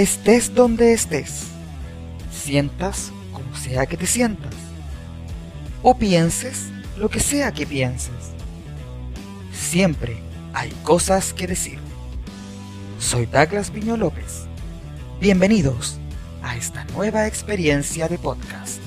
estés donde estés, sientas como sea que te sientas, o pienses lo que sea que pienses. Siempre hay cosas que decir. Soy Douglas Piño López. Bienvenidos a esta nueva experiencia de podcast.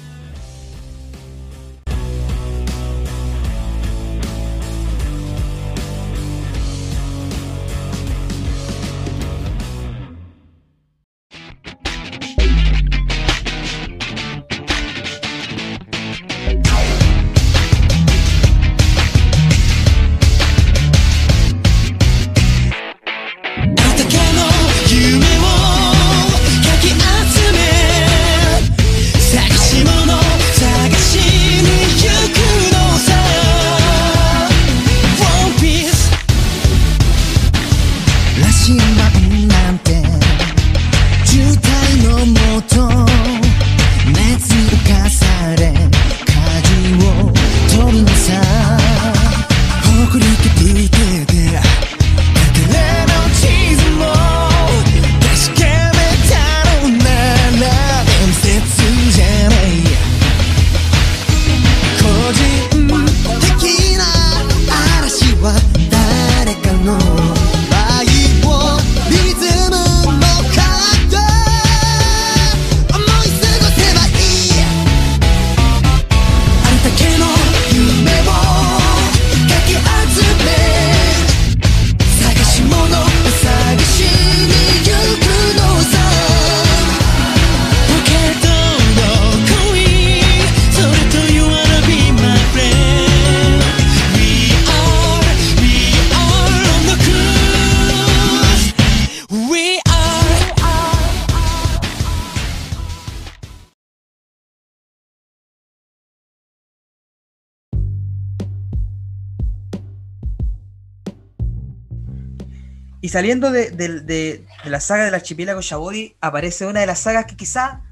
Saliendo de, la saga del archipiélago Shabodi, aparece una de las sagas que quizá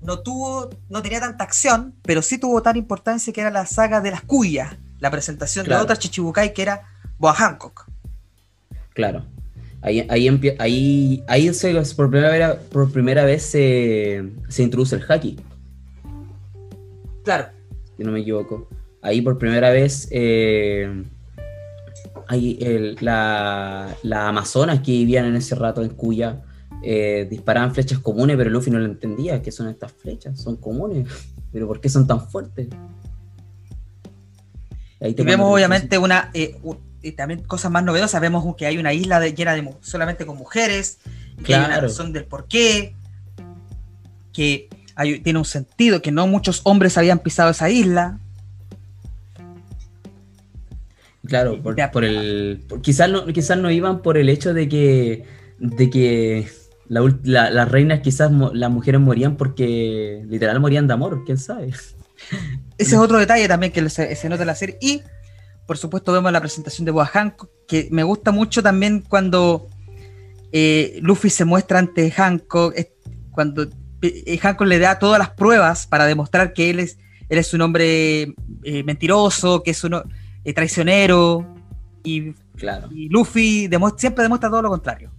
no tuvo, no tenía tanta acción, pero sí tuvo tan importancia que era la saga de las cuyas, la presentación de otra Chichibukai que era Boa Hancock. Claro. Ahí, ahí, ahí, ahí por, primera vez, por primera vez se, introduce el haki. Claro. Si no me equivoco. Ahí por primera vez eh, hay la, la, Amazonas que vivían en ese rato en Cuya eh, disparaban flechas comunes, pero Luffy no lo entendía. ¿Qué son estas flechas? Son comunes, pero ¿por qué son tan fuertes? y vemos obviamente una eh, y también cosas más novedosas. Vemos que hay una isla llena de solamente con mujeres, que hay una razón del por qué, que tiene un sentido, que no muchos hombres habían pisado esa isla. Claro, por, el. quizás, no, quizás no iban por el hecho de que. de que las reinas, quizás las mujeres morían porque literal morían de amor, quién sabe. Ese es otro detalle también que se, nota en la serie. Y, por supuesto, vemos la presentación de Boa Hancock, que me gusta mucho también cuando eh, Luffy se muestra ante Hancock, cuando eh, Hancock le da todas las pruebas para demostrar que él es, él es un hombre eh, mentiroso, que es un eh, traicionero, y, claro. y Luffy siempre demuestra todo lo contrario.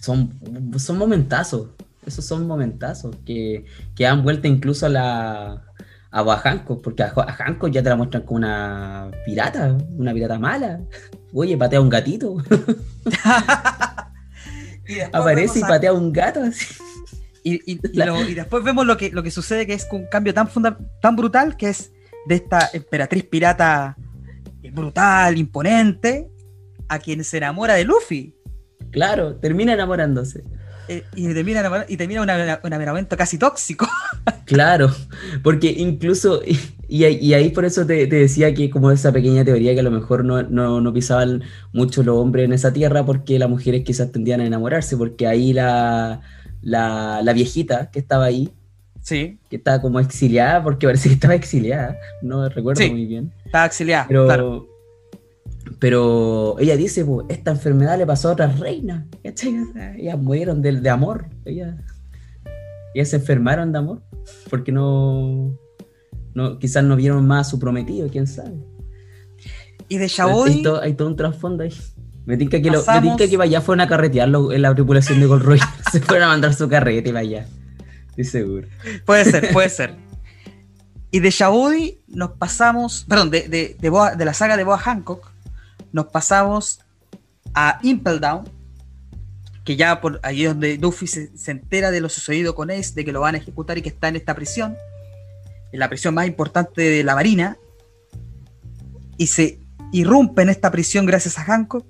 son, son momentazos, esos son momentazos que, que dan vuelta incluso a la a Hancock, porque a, Hancock ya te la muestran como una pirata, una pirata mala. Oye, patea un gatito. Aparece y patea un gato Y, y, después vemos lo que, lo que sucede, que es un cambio tan, tan brutal, que es de esta emperatriz pirata brutal, imponente, a quien se enamora de Luffy. Claro, termina enamorándose. Eh, y termina, y termina un enamoramiento casi tóxico. claro, porque incluso, y, ahí por eso te, decía que como esa pequeña teoría que a lo mejor no, no, pisaban mucho los hombres en esa tierra porque las mujeres quizás tendían a enamorarse, porque ahí la, la, la viejita que estaba ahí, Sí. Que estaba como exiliada, porque parece que estaba exiliada. No recuerdo muy bien. Estaba exiliada. Pero, pero ella dice, esta enfermedad le pasó a otras reinas. Ellas murieron de, de amor. Ellas, ellas se enfermaron de amor. Porque no, no. Quizás no vieron más a su prometido, quién sabe. Y de Shaboy. Hay, todo, un trasfondo ahí. Me tinca que, lo, me que vaya fueron a carretearlo en la tripulación de Gold Royal. Se fueron a mandar su carrete y vaya. Estoy seguro. Puede ser, puede ser. Y de Shabudi nos pasamos, perdón, de, de, de, Boa- de la saga de Boa Hancock, nos pasamos a Impel Down, que ya por allí es donde Luffy se, se entera de lo sucedido con Ace, de que lo van a ejecutar y que está en esta prisión, en la prisión más importante de la Marina, y se irrumpe en esta prisión gracias a Hancock,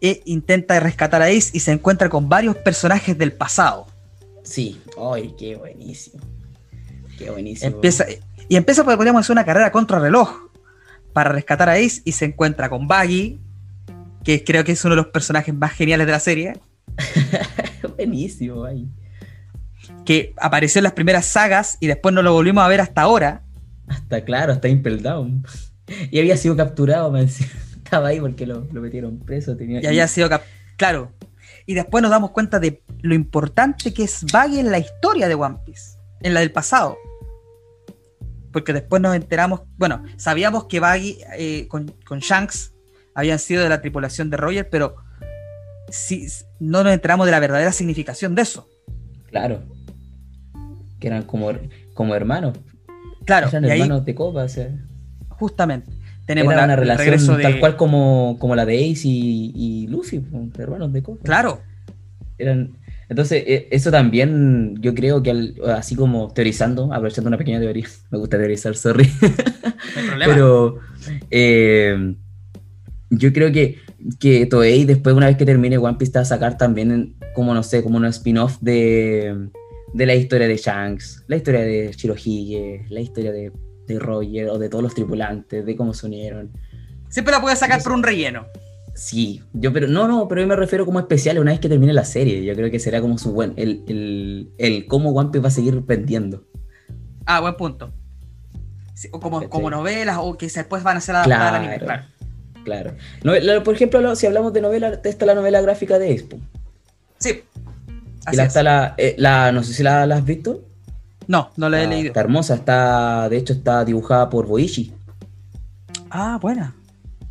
e intenta rescatar a Ace y se encuentra con varios personajes del pasado. Sí. Ay, qué buenísimo. Qué buenísimo. Empieza, y empieza, podríamos hacer una carrera contra reloj para rescatar a Ace y se encuentra con Baggy, que creo que es uno de los personajes más geniales de la serie, buenísimo, ay. que apareció en las primeras sagas y después no lo volvimos a ver hasta ahora. Hasta claro, hasta Impel Down. Y había sido capturado, me decía. Estaba ahí porque lo, lo metieron preso. Tenía Y había sido cap- claro. Y después nos damos cuenta de lo importante que es Baggy en la historia de One Piece, en la del pasado. Porque después nos enteramos, bueno, sabíamos que Baggy eh, con, con Shanks habían sido de la tripulación de Roger, pero sí, no nos enteramos de la verdadera significación de eso. Claro. Que eran como, como hermanos. Claro, eran y ahí hermanos de copa, o sea. justamente tenemos Era la- una el relación de... tal cual como, como la de Ace y, y Luffy, pues, hermanos de copa. Claro, Eran, entonces, eh, eso también, yo creo que al- así como teorizando, aprovechando una pequeña teoría, me gusta teorizar, sorry. no hay problema. Pero eh, yo creo que, que Toei, después, una vez que termine One Piece, va a sacar también, como no sé, como un spin-off de, de la historia de Shanks, la historia de Shirohige, la historia de, de Roger o de todos los tripulantes, de cómo se unieron. Siempre la puedes sacar por un relleno. Sí, yo pero no, no, pero yo me refiero como especial una vez que termine la serie. Yo creo que será como su buen, el, el, el cómo One Piece va a seguir vendiendo. Ah, buen punto. Sí, o como, como novelas o que después van a ser adaptadas al anime, claro. Claro. Por ejemplo, lo- si hablamos de novela, está la novela gráfica de Expo. Sí. Y la, es. está la, eh, la- no sé si la, la has visto. No, no la he leído. Está hermosa, está, de hecho está dibujada por Boichi. Ah, buena.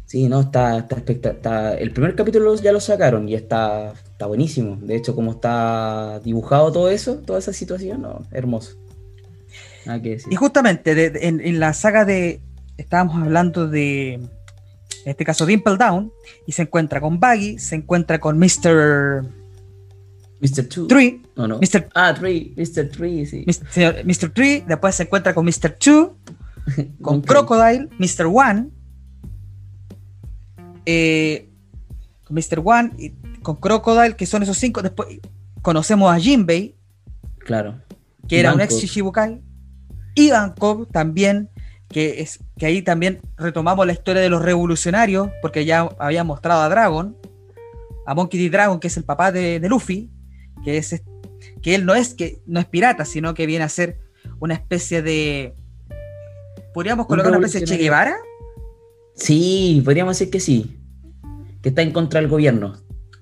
Sí, no, está, está, está- El primer capítulo ya lo sacaron y está, está buenísimo. De hecho, como está dibujado todo eso, toda esa situación, no, hermoso. Nada que decir. Y justamente de- de- en, en la saga de. Estábamos hablando de. En este caso, Dimple Down. Y se encuentra con Baggy, se encuentra con Mr. Mr. Two. Tree. No, no. Mr. Ah, Tree, Mr. Tree, sí. Mr. Mr. Después se encuentra con Mr. Two. Con. Crocodile. Mr. One. eh, con Mr. One. Y con Crocodile, que son esos cinco. Después conocemos a Jinbei. Claro. que era un ex Shichibukai, y Ivankov también, que es que ahí también retomamos la historia de los revolucionarios, porque ya había mostrado a Dragon, a Monkey D. Dragon, que es el papá de, de Luffy, que es que él no es que no es pirata, sino que viene a ser una especie de podríamos Un colocar una especie de Che. Guevara, Sí, podríamos decir que sí. Que está en contra del gobierno.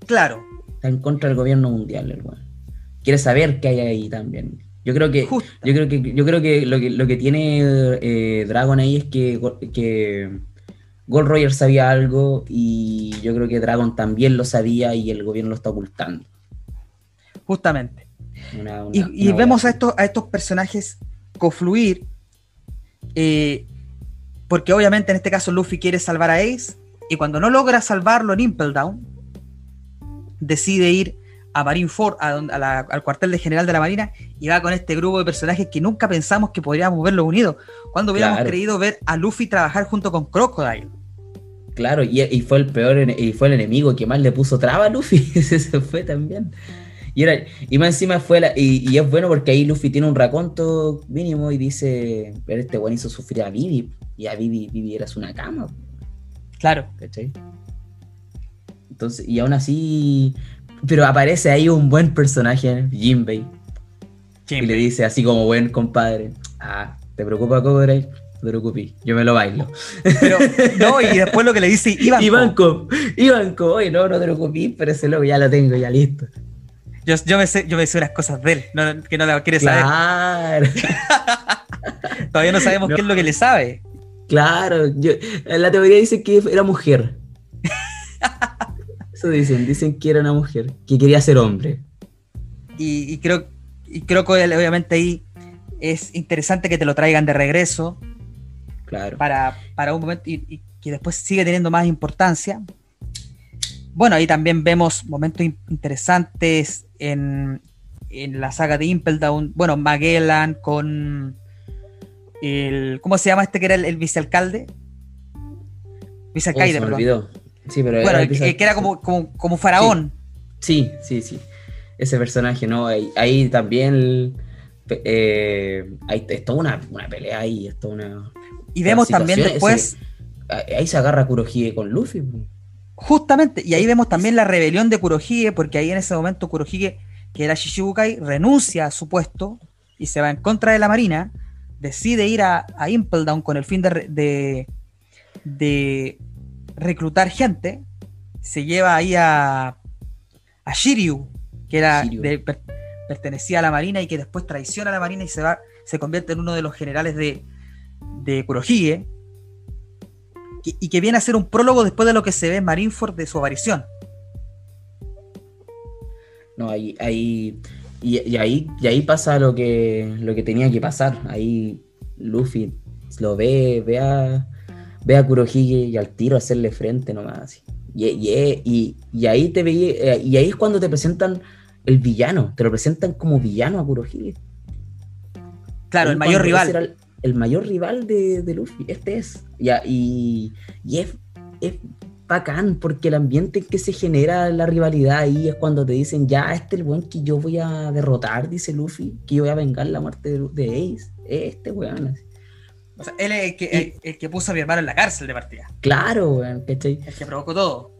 claro, Está en contra del gobierno mundial, el weón. Quiere saber qué hay ahí también. Yo creo que, justo, yo creo que, yo creo que lo que, lo que tiene eh, Dragon ahí es que, que Gold Roger sabía algo y yo creo que Dragon también lo sabía y el gobierno lo está ocultando. Justamente. Una- una- Y, y vemos a estos, a estos personajes confluir, eh, porque obviamente en este caso Luffy quiere salvar a Ace, y cuando no logra salvarlo en Impel Down, decide ir a Marineford, a donde- a la- al cuartel de general de la Marina, y va con este grupo de personajes que nunca pensamos que podríamos verlos unidos, cuando hubiéramos Claro. creído ver a Luffy trabajar junto con Crocodile. Claro, y, y fue el peor, y fue el enemigo que más le puso traba a Luffy. Ese se fue también. Y, era, y más encima fue la, y, y es bueno porque ahí Luffy tiene un raconto mínimo y dice, pero este buen hizo sufrir a Vivi. Y a Vivi, Vivi eras una cama, Claro, ¿cachai? Entonces, y aún así, pero aparece ahí un buen personaje, Jinbei, y le dice así como buen compadre, ah, ¿te preocupa Cobra? No te preocupes, yo me lo bailo. pero no, y después lo que le dice Iván. Ivanko, Ivanko, oye, no, no te preocupes, pero ese loco ya lo tengo, ya listo. Yo, yo, me sé, yo me sé unas cosas de él, no- que no la quiere saber. Claro, Todavía no sabemos No. qué es lo que le sabe. claro. Yo, en la teoría dicen que era mujer. Eso dicen, dicen que era una mujer, que quería ser hombre. y, creo, y creo que obviamente ahí es interesante que te lo traigan de regreso. Claro. Para, un momento y, que después sigue teniendo más importancia. Bueno, ahí también vemos momentos interesantes en, en la saga de Impel Down. Bueno, Magellan con el. ¿Cómo se llama este que era el, vicealcalde? Vicealcaide, oh, perdón. Sí, pero bueno, que, era como, como, faraón. Sí, sí, sí. Ese personaje, ¿no? Ahí, también. Eh, hay, es toda una, una, pelea ahí, es toda una. Y vemos también después. ahí se agarra Kurohige con Luffy. Justamente, y ahí vemos también la rebelión de Kurohige, porque ahí en ese momento Kurohige, que era Shishibukai, renuncia a su puesto y se va en contra de la marina, decide ir a, a Impel Down con el fin de, de reclutar gente, se lleva ahí a, a Shiryu, que era pertenecía a la Marina y que después traiciona a la Marina y se va, se convierte en uno de los generales de, de Kurohige, y, que viene a ser un prólogo después de lo que se ve en Marineford de su aparición. No, ahí, ahí y, ahí, y ahí pasa lo que, lo que tenía que pasar. Ahí Luffy lo ve, ve a, ve a Kurohige y al tiro hacerle frente nomás. Y, y, y, ahí te veía, y ahí es cuando te presentan el villano, te lo presentan como villano a Kurohige. Claro, el mayor rival. El, mayor rival de, de, Luffy, este es. y, y es, es bacán porque el ambiente en que se genera la rivalidad ahí es cuando te dicen, ya, este es el buen que yo voy a derrotar, dice Luffy, que yo voy a vengar la muerte de, de Ace. Este weón. Así. O sea, él es el que, el, que puso a mi hermano en la cárcel de partida. Claro, weón, ¿cachai? El que provocó todo.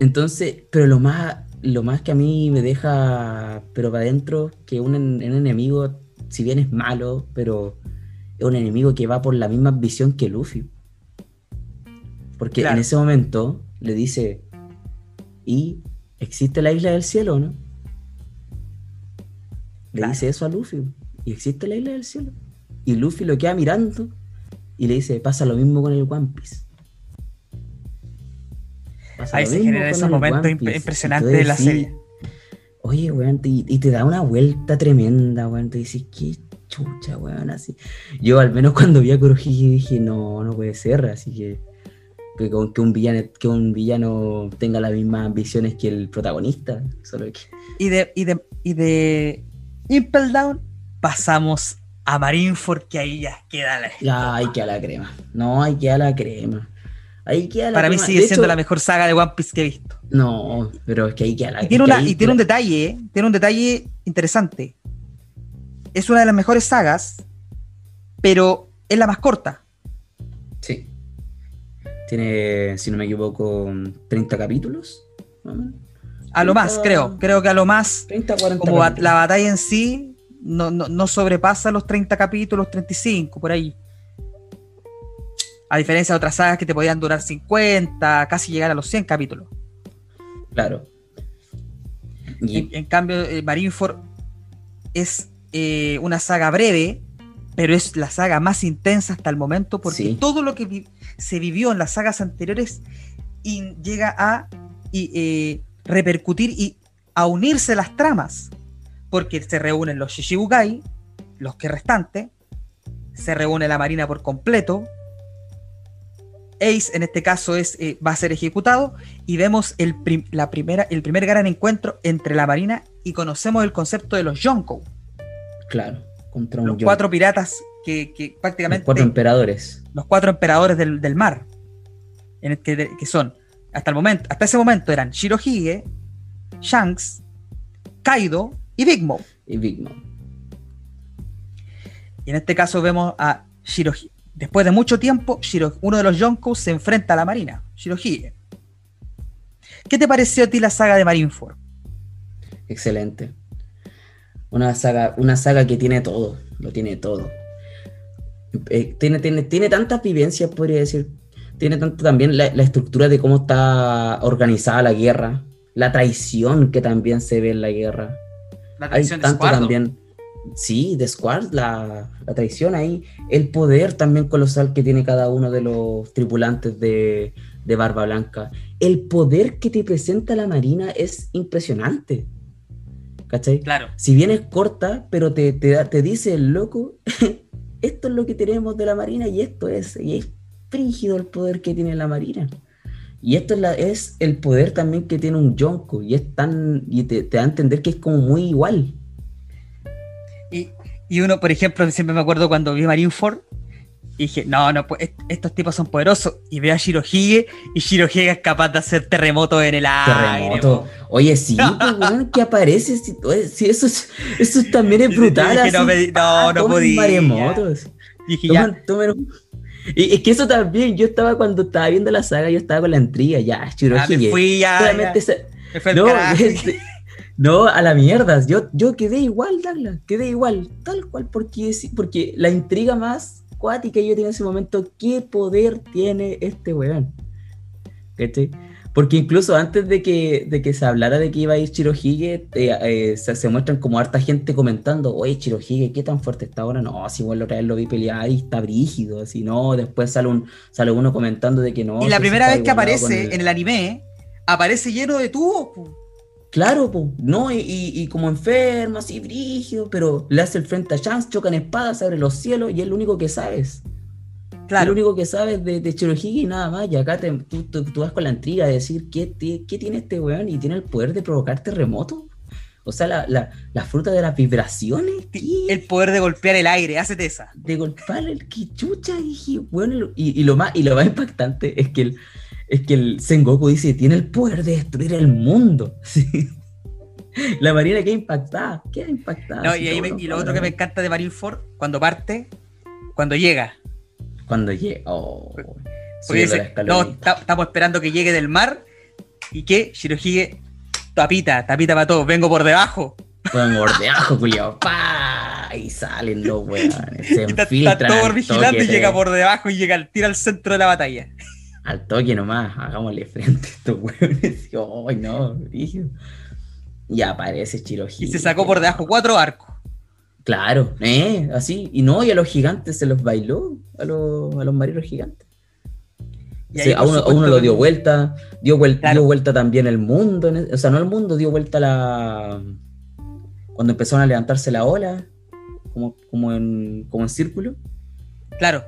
Entonces, pero lo más, lo más que a mí me deja, pero para adentro, que un, un, enemigo, si bien es malo, pero es un enemigo que va por la misma visión que Luffy. Porque en ese momento le dice, ¿y existe la isla del cielo, no? Le dice eso a Luffy, ¿y existe la isla del cielo? Y Luffy lo queda mirando y le dice, pasa lo mismo con el One Piece. Ahí se genera ese momento impresionante de la serie. Oye, weón, y, te da una vuelta tremenda, weón. Te dices, qué chucha, weón, así. Yo al menos cuando vi a Kurohige dije, no, no puede ser, así que que, que, un villano, que un villano tenga las mismas ambiciones que el protagonista. Solo que... Y de, y de, y de Impel Down pasamos a Marineford, que ahí ya queda la. Ya, hay que a la crema. No, hay que a la crema. Hay que a la Para mí sigue siendo la mejor saga de One Piece que he visto. No, pero es que hay que a la y tiene, una, y tiene un detalle, ¿eh? tiene un detalle interesante. Es una de las mejores sagas, pero es la más corta. Sí. Tiene, si no me equivoco, 30 capítulos. A lo más, creo. Creo que a lo más. 30, 40 como la batalla en sí no, sobrepasa los 30 capítulos, 35, por ahí. A diferencia de otras sagas que te podían durar 50, casi llegar a los 100 capítulos. Claro. Y... En, cambio, eh, Marineford es eh, una saga breve, pero es la saga más intensa hasta el momento porque todo lo que se vivió en las sagas anteriores y llega a eh, repercutir y a unirse las tramas porque se reúnen los Shishibukai, los que restantes, se reúne la Marina por completo, Ace en este caso es, eh, va a ser ejecutado y vemos el, la primera, el primer gran encuentro entre la Marina y conocemos el concepto de los Yonko. Claro, contra los cuatro piratas que, prácticamente... Los cuatro emperadores. Los cuatro emperadores del, mar, en que, que, son, hasta el momento, hasta ese momento eran Shirohige, Shanks, Kaido y Big Mom. Y Big Mom. Y en este caso vemos a Shirohige. Después de mucho tiempo, uno de los Yonkous se enfrenta a la Marina, Shirohige. ¿Qué te pareció a ti la saga de Marineford? Excelente. Una saga, una saga que tiene todo, lo tiene todo. Eh, tiene, tiene, tiene tantas vivencias, podría decir. Tiene tanto también la, la, estructura de cómo está organizada la guerra, la traición que también se ve en la guerra. La traición de también. Sí, de Squad, la, la, traición ahí, el poder también colosal que tiene cada uno de los tripulantes de, de Barba Blanca. El poder que te presenta la Marina es impresionante. ¿Cachai? Claro. Si bien es corta, pero te, te, te dice el loco, esto es lo que tenemos de la Marina y esto es, y es frígido el poder que tiene la Marina. Y esto es, la, es el poder también que tiene un Yonko, y es tan, y te, te da a entender que es como muy igual. Y, y uno, por ejemplo, siempre me acuerdo cuando vi Marineford y dije, no, no, pues est- estos tipos son poderosos. Y veo a Shirohige y Shirohige es capaz de hacer terremotos en el aire. Terremoto. po. Oye, sí, pues, weón, que aparece. Oye, sí, eso, es- eso es- también es brutal. no me- no, Ah, no podía. maremotos. Y ya, un- es que eso también, yo estaba cuando estaba viendo la saga, yo estaba con la intriga, ya, ah, me Shirohige. fui ya. Solamente ya, se- me fue al no, carajo. este- no, a la mierda. Yo, yo quedé igual, Douglas. Quedé igual, tal cual, porque, porque la intriga más cuática que yo tenía en ese momento, ¿qué poder tiene este weón? ¿Cachai? Porque incluso antes de que, de que se hablara de que iba a ir Chirohige, eh, eh, se, se muestran como harta gente comentando, oye, Chirohige, ¿qué tan fuerte está ahora? No, si igual la otra vez lo vi pelear y está brígido, así no, después sale, un, sale uno comentando de que no. Y la si primera vez que aparece en el anime, aparece lleno de tubos. Claro, po, no, y, y- y como enfermo, así brígido, pero le hace el frente a Chance, chocan espadas, abre los cielos y es lo único que sabes. Claro. Lo único que sabes de, de Chirohige y nada más. Y acá te- tú, tú- tú vas con la intriga de decir ¿qué, qué tiene este weón y tiene el poder de provocar terremotos. O sea, la, la- la fruta de las vibraciones, ¿qué? El poder de golpear el aire, hacete esa. de golpear el que chucha. Y, dije, weón, el- y, y lo más, y lo más impactante es que el, es que el Sengoku dice: tiene el poder de destruir el mundo. Sí. La marina queda impactada, queda impactada. No, y, ahí todo, me- y lo otro que me encanta de Marineford, cuando parte, cuando llega. Cuando llega. Oh, dice, no, estamos esperando que llegue del mar y que Shirohige, tapita, tapita para todos, vengo por debajo. Juegan gordeajo, culiao. ¡Pa! Y salen los weones. Se está, está todo vigilando y llega por debajo y llega al tiro al centro de la batalla. Al toque nomás, hagámosle frente a estos weones. ¡Ay, no! brígido. Y aparece Chirohige. Y se sacó por debajo cuatro arcos. Claro, ¿eh? Así. Y no, y a los gigantes se los bailó. A los, a los marinos gigantes. Y Sí, a, uno, a supuesto, uno lo dio vuelta. Dio, vuel- Claro. dio vuelta también el mundo. e- O sea, no el mundo, dio vuelta la. Cuando empezaron a levantarse la ola. Como, como, en, como en círculo. Claro.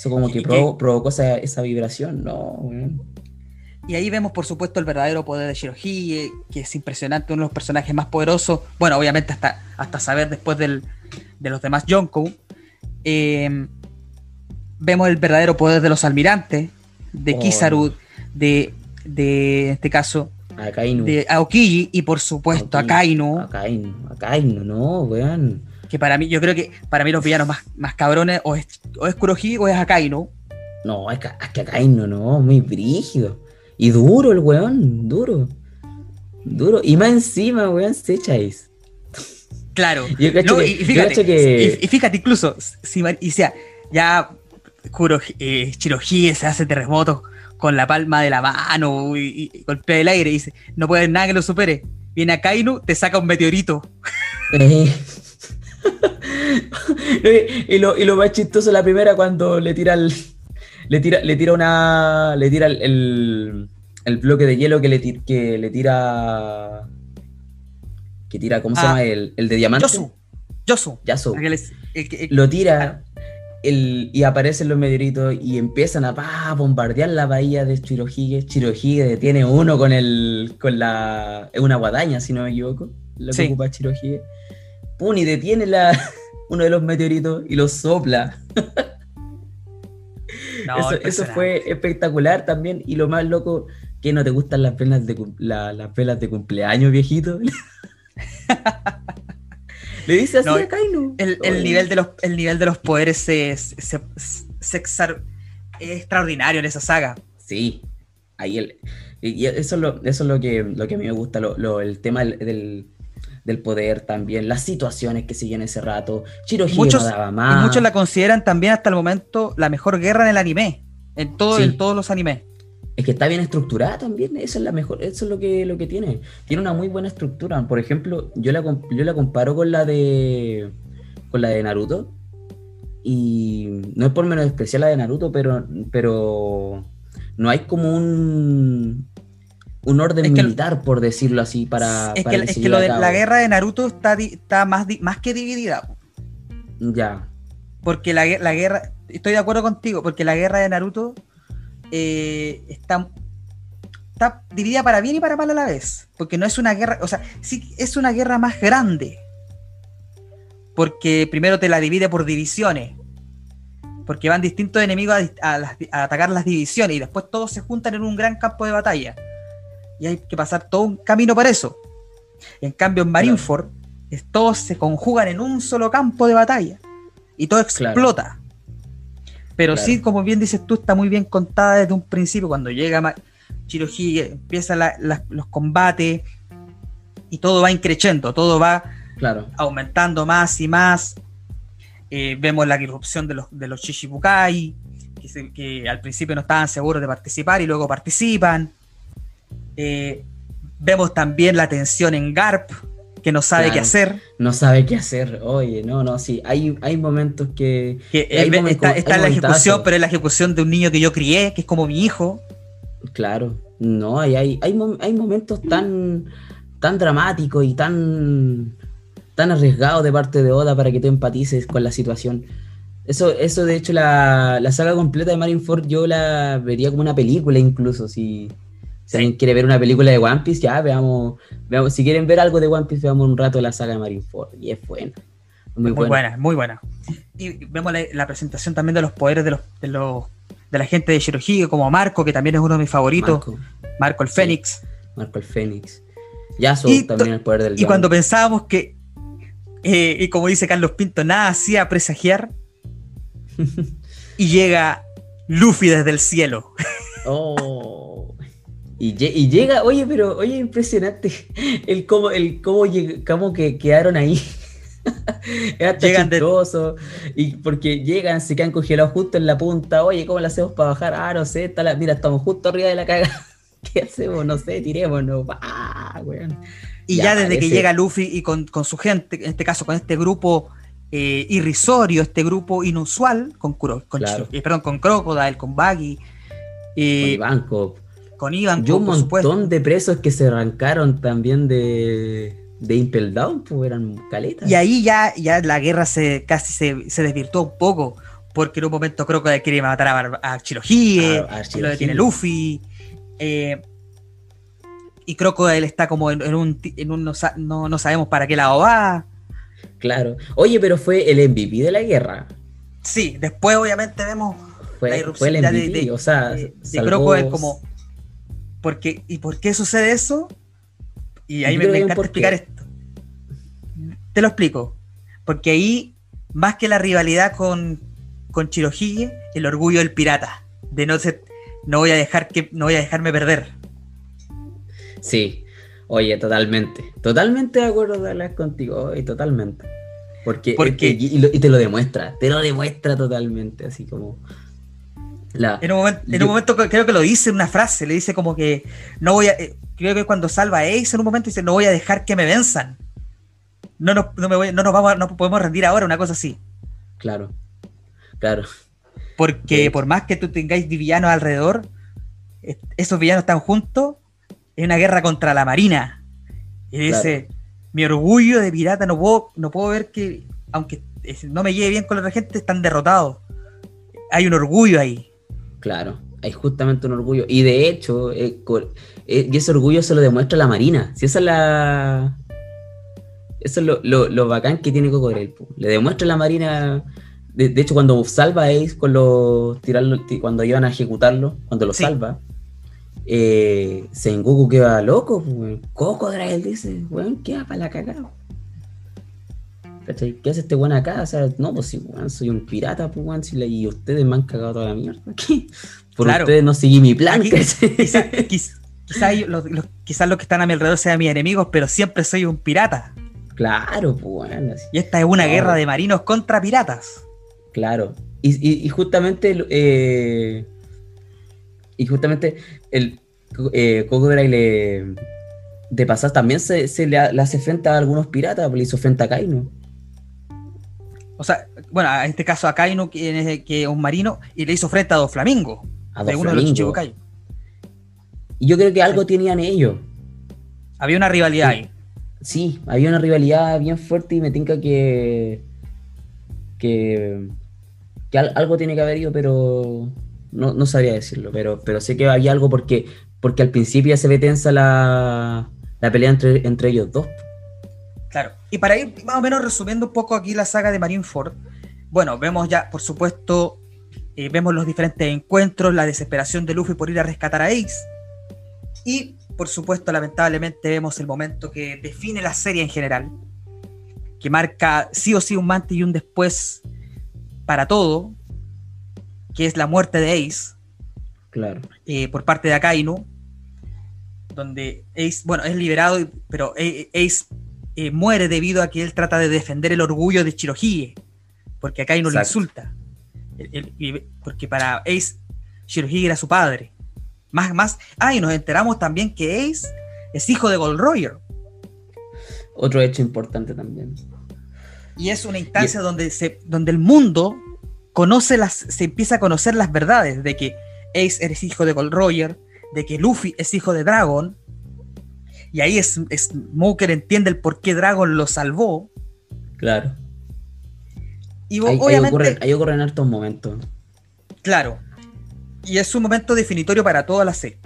Eso como que provo- provocó esa, esa vibración, no. Y ahí vemos, por supuesto, el verdadero poder de Shirohige, que es impresionante, uno de los personajes más poderosos. Bueno, obviamente hasta, hasta saber después del, de los demás Yonkou. Eh, vemos el verdadero poder de los almirantes, de Oh. Kizaru, de, de, en este caso, A Kainu. de Aokiji y por supuesto Aokiji. Kainu, A Kainu, a Kainu, no, weón. Que para mí, yo creo que para mí los villanos más, más cabrones o es, o es Kurohige o es Akainu. No, es que, es que a Kainu no, muy brígido. Y duro el weón, duro. Duro. Y más encima, weón, se echa eso. Claro. Yo cacho No, que- y, yo fíjate, cacho que- y, y fíjate, incluso, si, y sea, ya Kurohi- eh, Shirohige se hace terremotos con la palma de la mano y, y golpea el aire y dice, no puede haber nada que lo supere. Viene a Kainu, te saca un meteorito. Y, lo, y lo más chistoso la primera cuando le tira el. Le tira, le tira una. Le tira el, el, el bloque de hielo que le, tir- que le tira. Que tira, ¿cómo se Ah. llama? El, el de diamante. Yosu. Yosu. Yasu. Lo tira el, y aparecen los meteoritos y empiezan a pa, bombardear la bahía de Chirohige. Chirohige detiene uno con el. con la. Es una guadaña, si no me equivoco. Lo que Sí. ocupa Chirohige. Pum, y detiene la, uno de los meteoritos y lo sopla. No, eso, fue espectacular también. Y lo más loco, que no te gustan las velas de, la- las velas de cumpleaños, viejito. Le dice así No, a Kainu. El, nivel de los, el nivel de los poderes es, es- es- es extraordinario en esa saga. Sí, ahí el, y y eso es lo, eso es lo que, lo que a mí me gusta, lo, lo- el tema del, del, del poder también, las situaciones que siguen ese rato. Chirohige Muchos- no daba Y más. muchos la consideran también hasta el momento la mejor guerra en el anime. En, todo, Sí. en todos los animes. Es que está bien estructurada también, eso es la mejor, eso es lo que, lo que tiene. Tiene una muy buena estructura. Por ejemplo, yo la, yo la comparo con la de con la de Naruto. Y no es por menos especial la de Naruto, pero, pero no hay como un un orden militar, por decirlo así, para. Es que, es que lo de la guerra de Naruto está, está más, más que dividida. Ya. Porque la, la, guerra. Estoy de acuerdo contigo, porque la guerra de Naruto eh, está, está dividida para bien y para mal a la vez. Porque no es una guerra. O sea, sí es una guerra más grande. Porque primero te la divide por divisiones. Porque van distintos enemigos a, a atacar las divisiones y después todos se juntan en un gran campo de batalla y hay que pasar todo un camino para eso. En cambio, en Marineford, todos se conjugan en un solo campo de batalla y todo explota. Pero sí, como bien dices tú, está muy bien contada desde un principio. Cuando llega Chiroji, empiezan los combates y todo va increciendo, todo va aumentando más y más. Eh, vemos la irrupción de los, de los Shishibukai, que, que, al principio no estaban seguros de participar y luego participan. Eh, vemos también la tensión en Garp, que no sabe qué hacer. No sabe qué hacer. Oye, no, no, sí. Hay, hay momentos que. está, en la ejecución, pero es la ejecución de un niño que yo crié, que es como mi hijo. Claro. No, hay, hay, hay, momentos tan, tan dramáticos y tan, tan arriesgados de parte de Oda para que tú empatices con la situación. Eso, eso de hecho, la, la saga completa de Marineford yo la vería como una película incluso, si, si alguien quiere ver una película de One Piece, ya veamos, veamos. Si quieren ver algo de One Piece, veamos un rato la saga de Marineford. Y es buena. Muy, buena. muy buena. Y vemos la, presentación también de los poderes de los, de los de la gente de Shirohige, como Marco, que también es uno de mis favoritos. Marco, el Fénix. Marco el Fénix. Yasuo también el poder del Y cuando pensábamos que, eh, y como dice Carlos Pinto, nada hacía presagiar, y llega Luffy desde el cielo. Oh. Y, llega, oye, pero, oye, impresionante el cómo, el cómo, cómo que quedaron ahí. es llegan chistoso. Y porque llegan, se quedan congelados justo en la punta. Oye, ¿cómo lo hacemos para bajar? Ah, no sé, está mira, estamos justo arriba de la caga. ¿Qué hacemos? No sé, tirémonos. Ah, y ya, desde que llega Luffy y con, su gente, en este caso con este grupo eh, irrisorio, este grupo inusual, con, Kuro, con, eh, perdón, con Crocodile, con Baggy. Eh, con con Iván. Yo un montón de presos que se arrancaron también de, de Impel Down, pues eran caletas. Y ahí ya, ya la guerra se casi se, se desvirtuó un poco, porque en un momento creo que quiere matar a, a Chirohige, lo detiene Luffy. Eh, y Crocodile está como en, un, en un no, no, sabemos para qué lado va. Claro. Oye, pero fue el MVP de la guerra. Sí, después obviamente vemos fue, la irrupción el MVP, de, o sea, de, Crocodile como porque, ¿Y por qué sucede eso? Y ahí me, encanta explicar esto. Te lo explico. Porque ahí, más que la rivalidad con, con Chirohige, el orgullo del pirata. De no ser, no voy a dejar que, no voy a dejarme perder. Sí, oye, totalmente. Totalmente de acuerdo de hablar contigo, y totalmente. Porque, Porque y, te lo demuestra, te lo demuestra totalmente, así como en, un momento, creo que lo dice una frase, le dice como que no voy a, eh, creo que cuando salva a Ace en un momento dice no voy a dejar que me venzan. No nos, no, nos vamos no podemos rendir ahora, una cosa así. Claro, claro. Porque por más que tú tengáis villanos alrededor, esos villanos están juntos en una guerra contra la marina. Y dice, mi orgullo de pirata no puedo, no puedo ver que, aunque no me lleve bien con la gente, están derrotados. Hay un orgullo ahí. Claro, hay justamente un orgullo. Y de hecho, eh, eh, y ese orgullo se lo demuestra la Marina. Si esa es la. Eso es lo, bacán que tiene Cocodril. Le demuestra la Marina. De, hecho, cuando salva a Ace con los tirarlo, cuando iban a ejecutarlo, cuando lo salva, eh, Sengoku queda loco. Cocodril dice, weón, queda para la cagada. ¿Qué hace este weón acá? O sea, no, pues si soy un pirata, pues y ustedes me han cagado toda la mierda aquí. Por ustedes no seguí mi plan. Quizás los, lo que están a mi alrededor sean mis enemigos, pero siempre soy un pirata. Claro, pues Y esta es una guerra de marinos contra piratas. Claro. Y, justamente eh, y justamente el eh, Cocodrile de pasar también se, le, hace frente a algunos piratas, pues le hizo frente a Kaino. O sea, bueno, en este caso a Kaino, que es un marino, y le hizo frente a dos flamingos. A dos flamingos. Y yo creo que algo tenían ellos. Había una rivalidad Sí. ahí. Sí, había una rivalidad bien fuerte y me tinca que. que. que al- algo tiene que haber ido, pero. No, no sabría decirlo, pero, pero sé que había algo porque, porque al principio ya se ve tensa la, la pelea entre, entre ellos dos. Claro. Y para ir más o menos resumiendo un poco aquí la saga de Marineford, bueno, vemos ya, por supuesto, eh, vemos los diferentes encuentros, la desesperación de Luffy por ir a rescatar a Ace. Y, por supuesto, lamentablemente vemos el momento que define la serie en general, que marca sí o sí un antes y un después para todo, que es la muerte de Ace Claro. eh, por parte de Akainu, donde Ace, bueno, es liberado, pero Ace eh, muere debido a que él trata de defender el orgullo de Shirohige, porque Akainu le Exacto. insulta. El- el- y- porque para Ace, Shirohige era su padre. Más, más, ah, y nos enteramos también que Ace es hijo de Gold Roger. Otro hecho importante también. Y es una instancia donde, se, donde el mundo conoce las, se empieza a conocer las verdades de que Ace eres hijo de Gold Roger, de que Luffy es hijo de Dragon. Y ahí es, es- Smoker entiende el por qué Dragon lo salvó. Claro. Y Ahí, ahí obviamente, ocurren, ahí ocurren hartos momentos. claro. Y es un momento definitorio para toda la serie.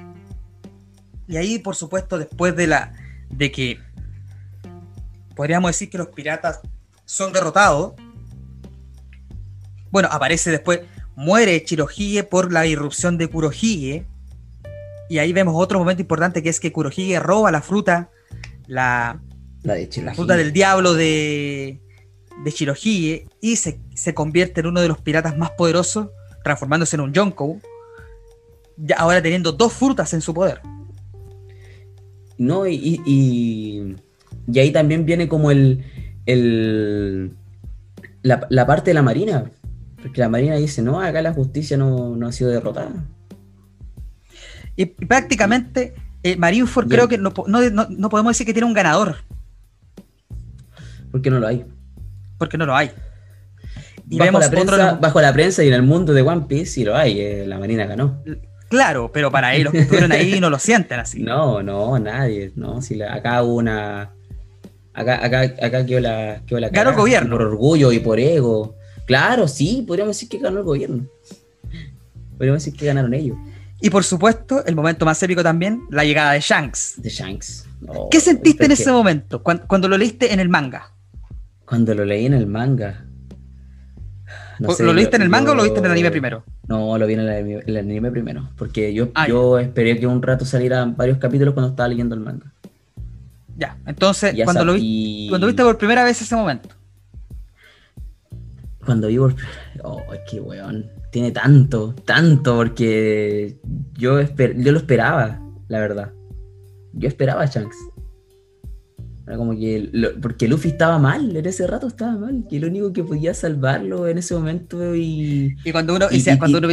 Y ahí, por supuesto, después de la. de que podríamos decir que los piratas son derrotados. Bueno, aparece después, muere Chirohige por la irrupción de Kurohige. Y ahí vemos otro momento importante que es que Kurohige roba la fruta, la, La de la Chirohige. fruta del diablo de, de Shirohige y se, se convierte en uno de los piratas más poderosos, transformándose en un Yonkou. Ahora teniendo dos frutas en su poder. No, y, y, y- y ahí también viene como el, el la, la parte de la marina. Porque la marina dice, no, acá la justicia no, no ha sido derrotada. Y prácticamente eh, Marineford creo que no, no, no- podemos decir que tiene un ganador, Porque no lo hay. porque no lo hay. Y Bajo vemos la, prensa, bajo la prensa y en el mundo de One Piece sí lo hay. eh, la marina ganó. Claro, pero para ellos que estuvieron ahí no lo sienten así. No, no, nadie. No, si la- acá hubo una. Acá, acá, acá quedó la, quedó la Ganó el gobierno. Por orgullo y por ego. Claro, sí, podríamos decir que ganó el gobierno. Podríamos decir que ganaron ellos. Y por supuesto, el momento más épico también, la llegada de Shanks. De Shanks. ¿Qué sentiste en que ese momento, cuan- cuando, lo leíste en el manga? Cuando lo leí en el manga. No sé, ¿Lo leíste yo- en el manga o lo viste en el anime primero? No, lo vi en el anime, el anime primero. Porque yo, Ah, yo esperé que un rato salieran varios capítulos cuando estaba leyendo el manga. Ya, entonces, Ya cuando, lo vi- cuando viste por primera vez ese momento. Cuando vi por... Oh, que weón. Tiene tanto, tanto, porque yo, esper- yo lo esperaba, la verdad. Yo esperaba a Shanks. Era como que... lo- porque Luffy estaba mal, en ese rato estaba mal. Que lo único que podía salvarlo en ese momento y... Y cuando uno, Y- y sea, y- cuando uno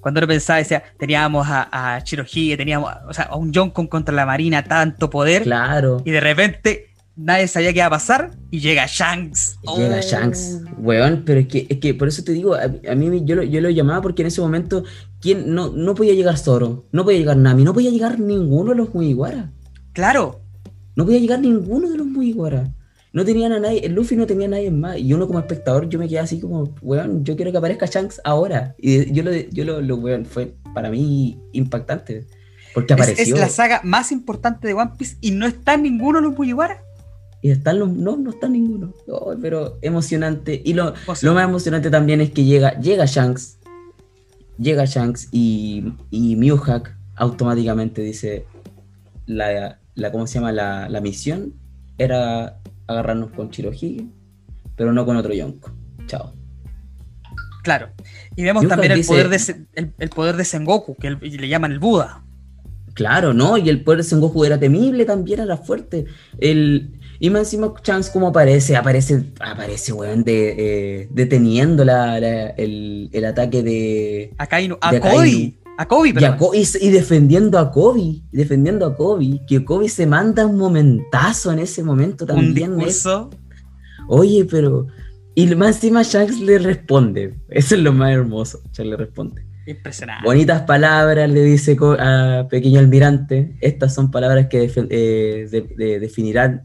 cuando uno pensaba, decía, teníamos a, a teníamos o sea, a un Yonkon contra la marina, tanto poder, Claro. y de repente nadie sabía qué iba a pasar, y llega Shanks. Llega Oh. Shanks, weón, pero es que, es que por eso te digo, a, a mí yo lo, yo lo llamaba porque en ese momento ¿quién, no, no podía llegar Zoro, no podía llegar Nami, no podía llegar ninguno de los Mugiwara. Claro, No podía llegar ninguno de los Mugiwara. No tenían a nadie, el Luffy no tenía a nadie más. Y uno como espectador, yo me quedé así como, weón, yo quiero que aparezca Shanks ahora. Y yo lo, yo lo, lo weón, fue para mí impactante. Porque es, apareció. es la saga más importante de One Piece y no está en ninguno de los Mugiwara. Y están los, no, no está ninguno. Oh, pero emocionante. Y lo, lo más emocionante también es que llega, llega Shanks. Llega Shanks y, y Mewhack automáticamente dice la, la ¿cómo se llama? La, la misión era agarrarnos con Chirohige, pero no con otro Yonko. Chao. Claro. Y vemos también el, dice- poder de, el, el poder de Sengoku, que el- le llaman el Buda. Claro, ¿no? Y el poder de Sengoku era temible también, era fuerte. El, y más encima Shanks como aparece, aparece, aparece, weón, de, eh, deteniendo la, la- el, el ataque de... A Kainu, a De Kobe. Akainu. A Kobe, Y, a perdón. Ko- y defendiendo a Kobe, defendiendo a Kobe, que Kobe se manda un momentazo en ese momento un también. es- discurso. Oye, pero... Y más encima Shanks le responde, eso es lo más hermoso, Shanks le responde. Impresionante. Bonitas palabras, le dice a Pequeño Almirante. Estas son palabras que eh, de- de- definirán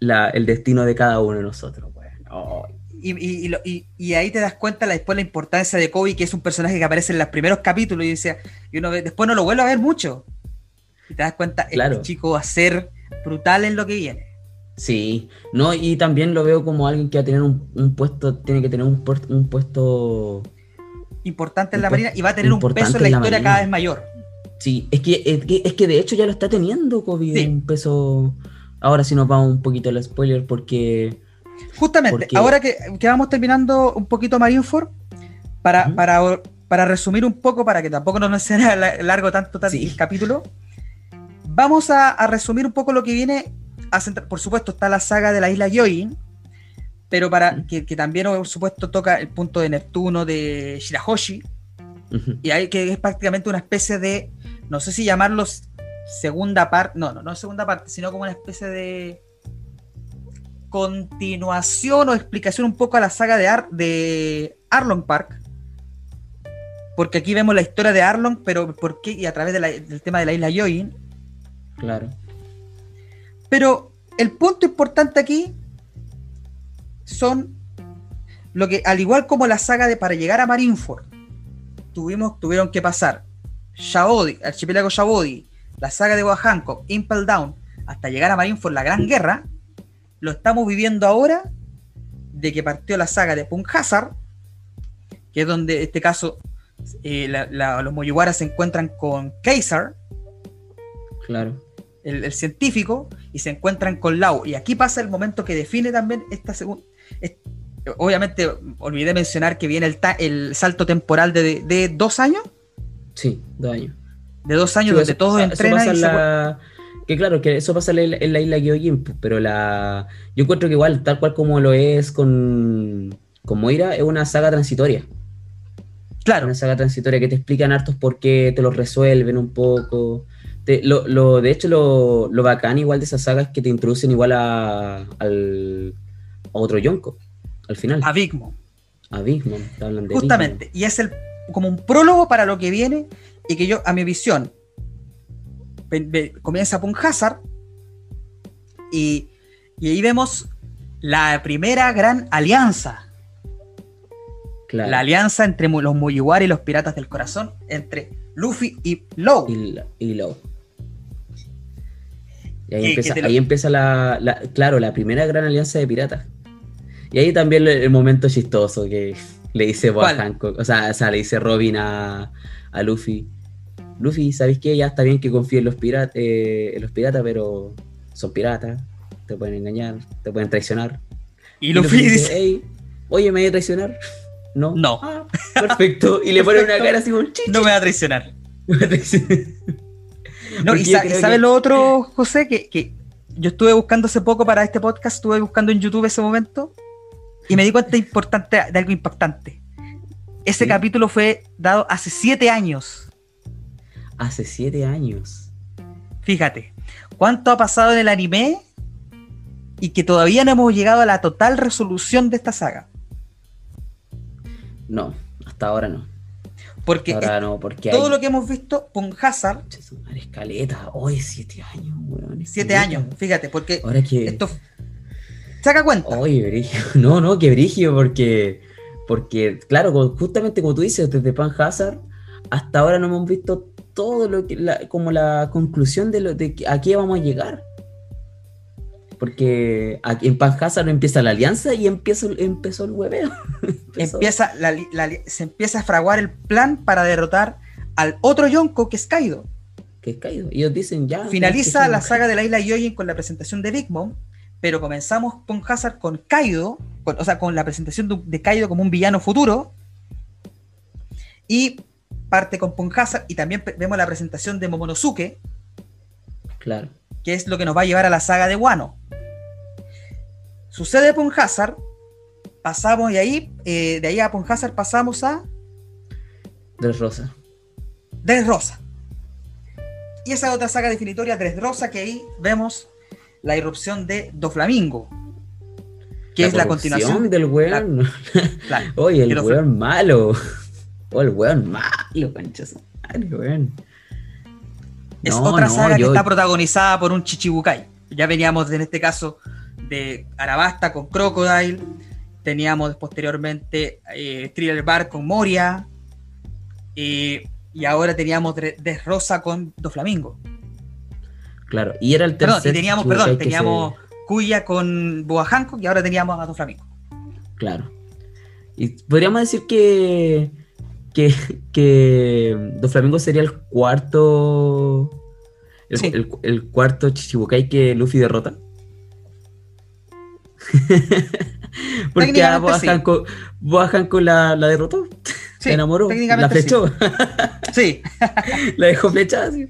la- el destino de cada uno de nosotros. Bueno, Y, y- y lo- y- y ahí te das cuenta la, después la importancia de Kobe, que es un personaje que aparece en los primeros capítulos y, y uno ve- después no lo vuelve a ver mucho. Y te das cuenta, Claro. este chico va a ser brutal en lo que viene. Sí, no, y también lo veo como alguien que va a tener un, un puesto, tiene que tener un, puer- un puesto. Importante en la marina y va a tener un peso en la historia Marina. cada vez mayor. Sí, es que, es que, es que de hecho ya lo está teniendo COVID, Sí. un peso. Ahora sí nos vamos un poquito al spoiler porque. Justamente, Porque- ahora que, que vamos terminando un poquito Marineford, para, para, para resumir un poco, para que tampoco nos sea la- largo tanto, tanto Sí. el capítulo, vamos a, a resumir un poco lo que viene. A centrar- por supuesto, está la saga de la isla Yoin, pero para que, que también, por supuesto, toca el punto de Neptuno de Shirahoshi, y hay que es prácticamente una especie de, no sé si llamarlos segunda parte, no, no, no segunda parte, sino como una especie de continuación o explicación un poco a la saga de, Ar- de Arlong Park. Porque aquí vemos la historia de Arlong, pero ¿por qué? Y a través de la- del tema de la isla Yoin. Claro. Pero el punto importante aquí son lo que, al igual como la saga de para llegar a Marineford, tuvimos, tuvieron que pasar Shabodi, Archipiélago Shabodi, la saga de Boa Hancock, Impel Down, hasta llegar a Marineford, la Gran Guerra, lo estamos viviendo ahora de que partió la saga de Punk Hazard, que es donde en este caso eh, la- la- los Mugiwara se encuentran con Kaiser, Claro. el, el científico y se encuentran con Lau. Y aquí pasa el momento que define también esta segunda. Obviamente, olvidé mencionar que viene el, ta- el salto temporal de, de dos años. Sí, dos años. De dos años Sí, donde eso todos entrenan y se la- Que claro, que eso pasa en la, en la isla Gyojin, pero la... Yo encuentro que igual, tal cual como lo es con, con Moira, es una saga transitoria. Claro, Una saga transitoria que te explican hartos por qué, te lo resuelven un poco. Te- lo, lo- de hecho, lo, lo bacán igual de esa saga es que te introducen igual a, al, a otro Yonko, al final. a Big Mom. A Bigmon, te hablan de Justamente. Y es el como un prólogo para lo que viene y que yo, a mi visión, comienza Punk Hazard y, y ahí vemos la primera gran alianza. Claro. La alianza entre los Mugiwara y los Piratas del Corazón, entre Luffy y Law. y, y Law. Y ahí Que- empieza, lo- ahí empieza la, la- claro, la primera gran alianza de piratas. Y ahí también el, el momento chistoso que le dice ¿Cuál? Hancock, o sea, o sea, le dice Robin a, a Luffy. Luffy, ¿sabéis qué? Ya está bien que confíe en los, piratas en los piratas, pero son piratas, te pueden engañar, te pueden traicionar. Y Luffy dice, "Ey, oye, ¿me voy a traicionar? No. No. "Ah, perfecto. Y le pone una cara así como chichi. no me va a traicionar. Me va a traicionar. No, y, sa- ¿sabes que- lo otro, José? Que, que yo estuve buscando hace poco para este podcast, estuve buscando en YouTube ese momento y me di cuenta importante, de algo impactante. Ese Sí. capítulo fue dado hace siete años. Hace siete años. Fíjate, ¿cuánto ha pasado en el anime? Y que todavía no hemos llegado a la total resolución de esta saga. No, hasta ahora no. Porque ahora no, porque todo hay... lo que hemos visto, Punk Hazard, madre, escaleta. Hoy siete años, weón. siete años, fíjate, porque Ahora que... esto saca cuenta. Oye, brigio. No, no, que brigio, porque... Porque, claro, justamente como tú dices, desde Pan Hazard, hasta ahora no hemos visto todo lo que... la- como la conclusión de, lo, de que- a qué vamos a llegar. Porque aquí en Pan Hazard empieza la alianza y empieza, el- empezó el hueveo. Empezó. empieza la la se empieza a fraguar el plan para derrotar al otro Yonko que es Kaido. Que es caído. Y ellos dicen ya... Finaliza la saga de la isla Yoyin con la presentación de Big Mom, pero comenzamos con Hazard con Kaido, con- o sea, con la presentación de, de Kaido como un villano futuro. Y parte con Punk Hazard y también vemos la presentación de Momonosuke, Claro. que es lo que nos va a llevar a la saga de Wano. Sucede Punk Hazard, pasamos y ahí, eh, de ahí a Punk Hazard pasamos a Dressrosa. Dressrosa. Y esa otra saga definitoria, Dressrosa, que ahí vemos la irrupción de Doflamingo, que es la continuación. del weón. Claro, Oye, el weón malo. Oh, el weón malo, conchas. weón. Es No, otra no, saga que está protagonizada por un Chichibukai. Ya veníamos en este caso de Arabasta con Crocodile. Teníamos posteriormente eh, Thriller Bar con Moria. eh, y ahora teníamos Dressrosa con Doflamingo. Claro, y era el Perdón, tercer y teníamos, perdón, teníamos se- Kuya con Boa Hancock y ahora teníamos a Doflamingo. Claro. Y podríamos decir que. Que. que. Don Flamingo sería el cuarto. El, Sí. el- el cuarto Chichibukai que Luffy derrota. Porque a Técnicamente Boa sí. Hancock, Boa Hancock la, la derrotó. Sí, se enamoró. La sí. flechó. Sí, la dejó flechada. así.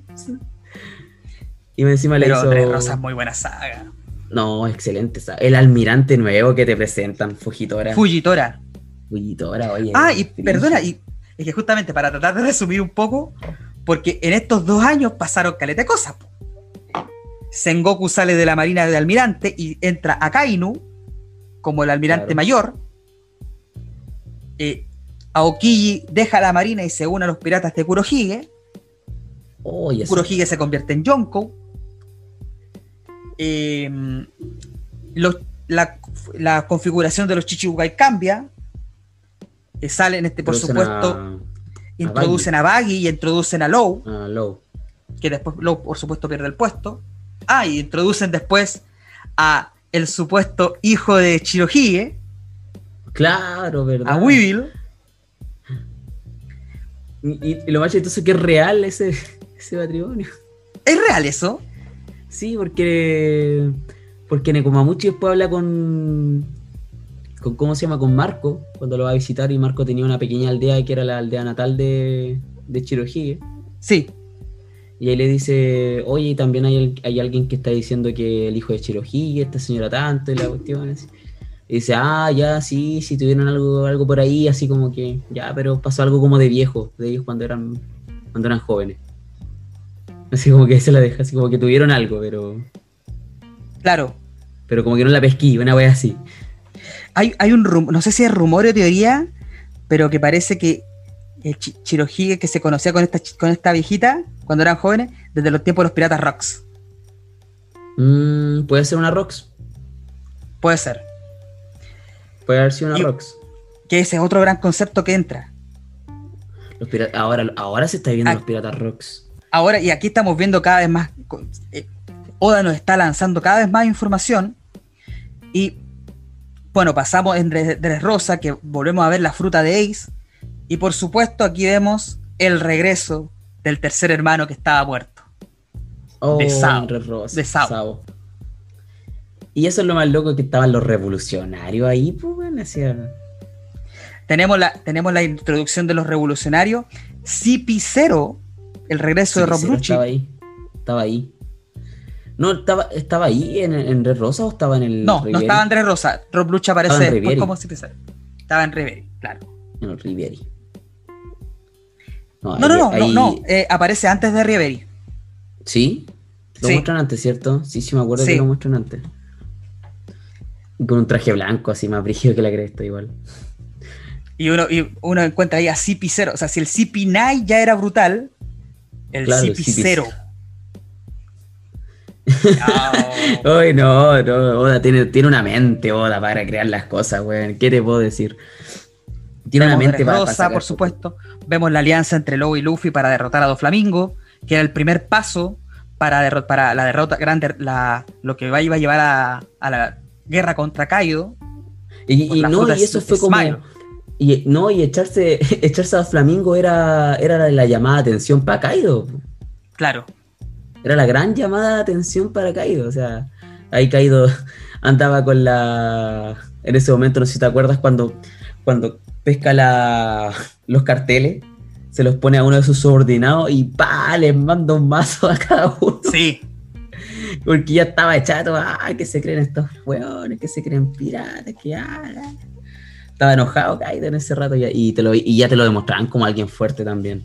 Y encima le pero hizo. Dressrosa es muy buena saga. No, excelente. esa- El almirante nuevo que te presentan, Fujitora. Fujitora. Fujitora, oye. Ah, y perdona, y es que justamente para tratar de resumir un poco, porque en estos dos años pasaron caleta de cosas. po. Sengoku sale de la marina de almirante y entra a Kainu como el almirante Claro. mayor. Eh, Aokiji deja la marina y se une a los piratas de Kurohige. Esa- Kurohige se convierte en Yonko. Eh, los- la, la configuración de los Chichibukai cambia. Eh, salen, este, por introducen supuesto, a- introducen a Baggy y introducen a Low, a Low. que después Low, por supuesto, pierde el puesto. Ah, y introducen después a el supuesto hijo de Chirohige, Claro, ¿verdad? a Weevil. Y, y lo más chistoso es que es real ese, ese matrimonio. ¿Es real eso? Sí, porque. Porque Nekomamuchi después habla con. Con ¿Cómo se llama? Con Marco, cuando lo va a visitar. Y Marco tenía una pequeña aldea que era la aldea natal de, de Chirohige. Sí, Y ahí le dice: Oye, también hay, hay alguien que está diciendo que el hijo de Chirohige, esta señora tanto, y la cuestión. así. Y dice: Ah, ya, sí, sí, tuvieron algo, algo por ahí, así como que. Ya, pero pasó algo como de viejo, de ellos cuando eran, cuando eran jóvenes. Así como que se la deja, así como que tuvieron algo, pero. claro. Pero como que no la pesquí, una wea así. Hay, hay un rumor, no sé si es rumor o teoría, pero que parece que el Chi- Chirohige que se conocía con esta, con esta viejita cuando eran jóvenes, desde los tiempos de los piratas Rocks. Mm, puede ser una Rox. Puede ser. Puede haber sido una Y- Rox. Que ese es otro gran concepto que entra. Los ahora, ahora se está viendo Ah. los piratas Rox. Ahora, y aquí estamos viendo cada vez más. eh, Oda nos está lanzando cada vez más información. Y bueno, pasamos en Dres Dressrosa, que volvemos a ver la fruta de Ace. Y por supuesto, aquí vemos el regreso del tercer hermano que estaba muerto. Oh, De Sao. Rosa, De Sao. Sao. Y eso es lo más loco que estaban los revolucionarios ahí, pues, bueno, hacían- Tenemos la, tenemos la introducción de los revolucionarios. CP0, el regreso de Rob Lucci. Estaba ahí. Estaba ahí. No, estaba, estaba ahí en, en Red Rosa o estaba en el. No, no Rivieri? estaba Andrés Rosa. Rob Lucci aparece en después Rivieri. como CP0. Estaba en Riveri, claro. En el Rivieri. No, ahí- no, no, ahí- no, no, eh, aparece antes de Riveri. ¿Sí? Lo Sí. muestran antes, ¿cierto? Sí, sí, me acuerdo Sí. que lo muestran antes. Con un traje blanco, así más brígido que la cresta, igual. Y uno, y uno encuentra ahí a CP0. O sea, si el CP9 ya era brutal, el Claro, el CP0. Ay, no, no, Oda tiene, tiene una mente, Oda, para crear las cosas, weón. ¿Qué te puedo decir? Tiene una mente para, para Rosa, sacar por supuesto. Vemos la alianza entre Lobo y Luffy para derrotar a Doflamingo, que era el primer paso para, para la derrota grande, la, lo que iba a llevar a, a la guerra contra Kaido. Y, no, y eso fue como. Smile. Y, no, y echarse, echarse a Flamingo era, era la, la llamada de atención para Kaido. Claro. Era la gran llamada de atención para Kaido. O sea, ahí Kaido andaba con la. En ese momento, no sé si te acuerdas, cuando, cuando pesca la, los carteles, se los pone a uno de sus subordinados y ¡pa! les manda un mazo a cada uno. Sí. Porque ya estaba chato, ¡ah! que se creen estos hueones, que se creen piratas, que ah. Estaba enojado Kaido en ese rato ya- y, te lo, y ya te lo demostraban como alguien fuerte también.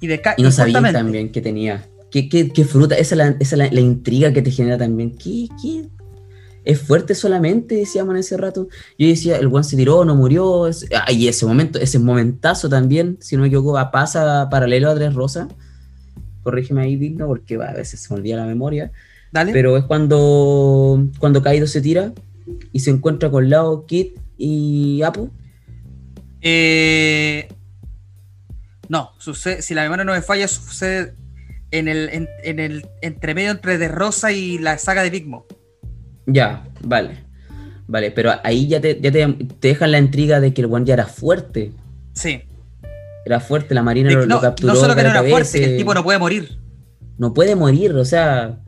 Y, de Y no sabían también qué tenía. ¿Qué, qué, qué fruta? Esa es la, esa es la, la intriga que te genera también. ¿Qué, qué? es fuerte solamente, decíamos en ese rato. Yo decía, el One se tiró, no murió. Es, ah, y ese momento, ese momentazo también, si no me equivoco, pasa paralelo a Tres Rosa. Corrígeme ahí, Digno, porque a veces se me olvida la memoria. Dale. Pero es cuando, cuando Kaido se tira y se encuentra con Lao, Kid y Apu. Eh, no, sucede, si la memoria no me falla, sucede en el, en, en el entremedio entre De Rosa y la saga de Big Mom. Ya, vale. Vale, pero ahí ya te, ya te, te dejan la intriga de que el One ya era fuerte. Sí. Era fuerte, la Marina lo, capturó. no solo que no era fuerte, que el tipo no puede morir. no puede morir, o sea,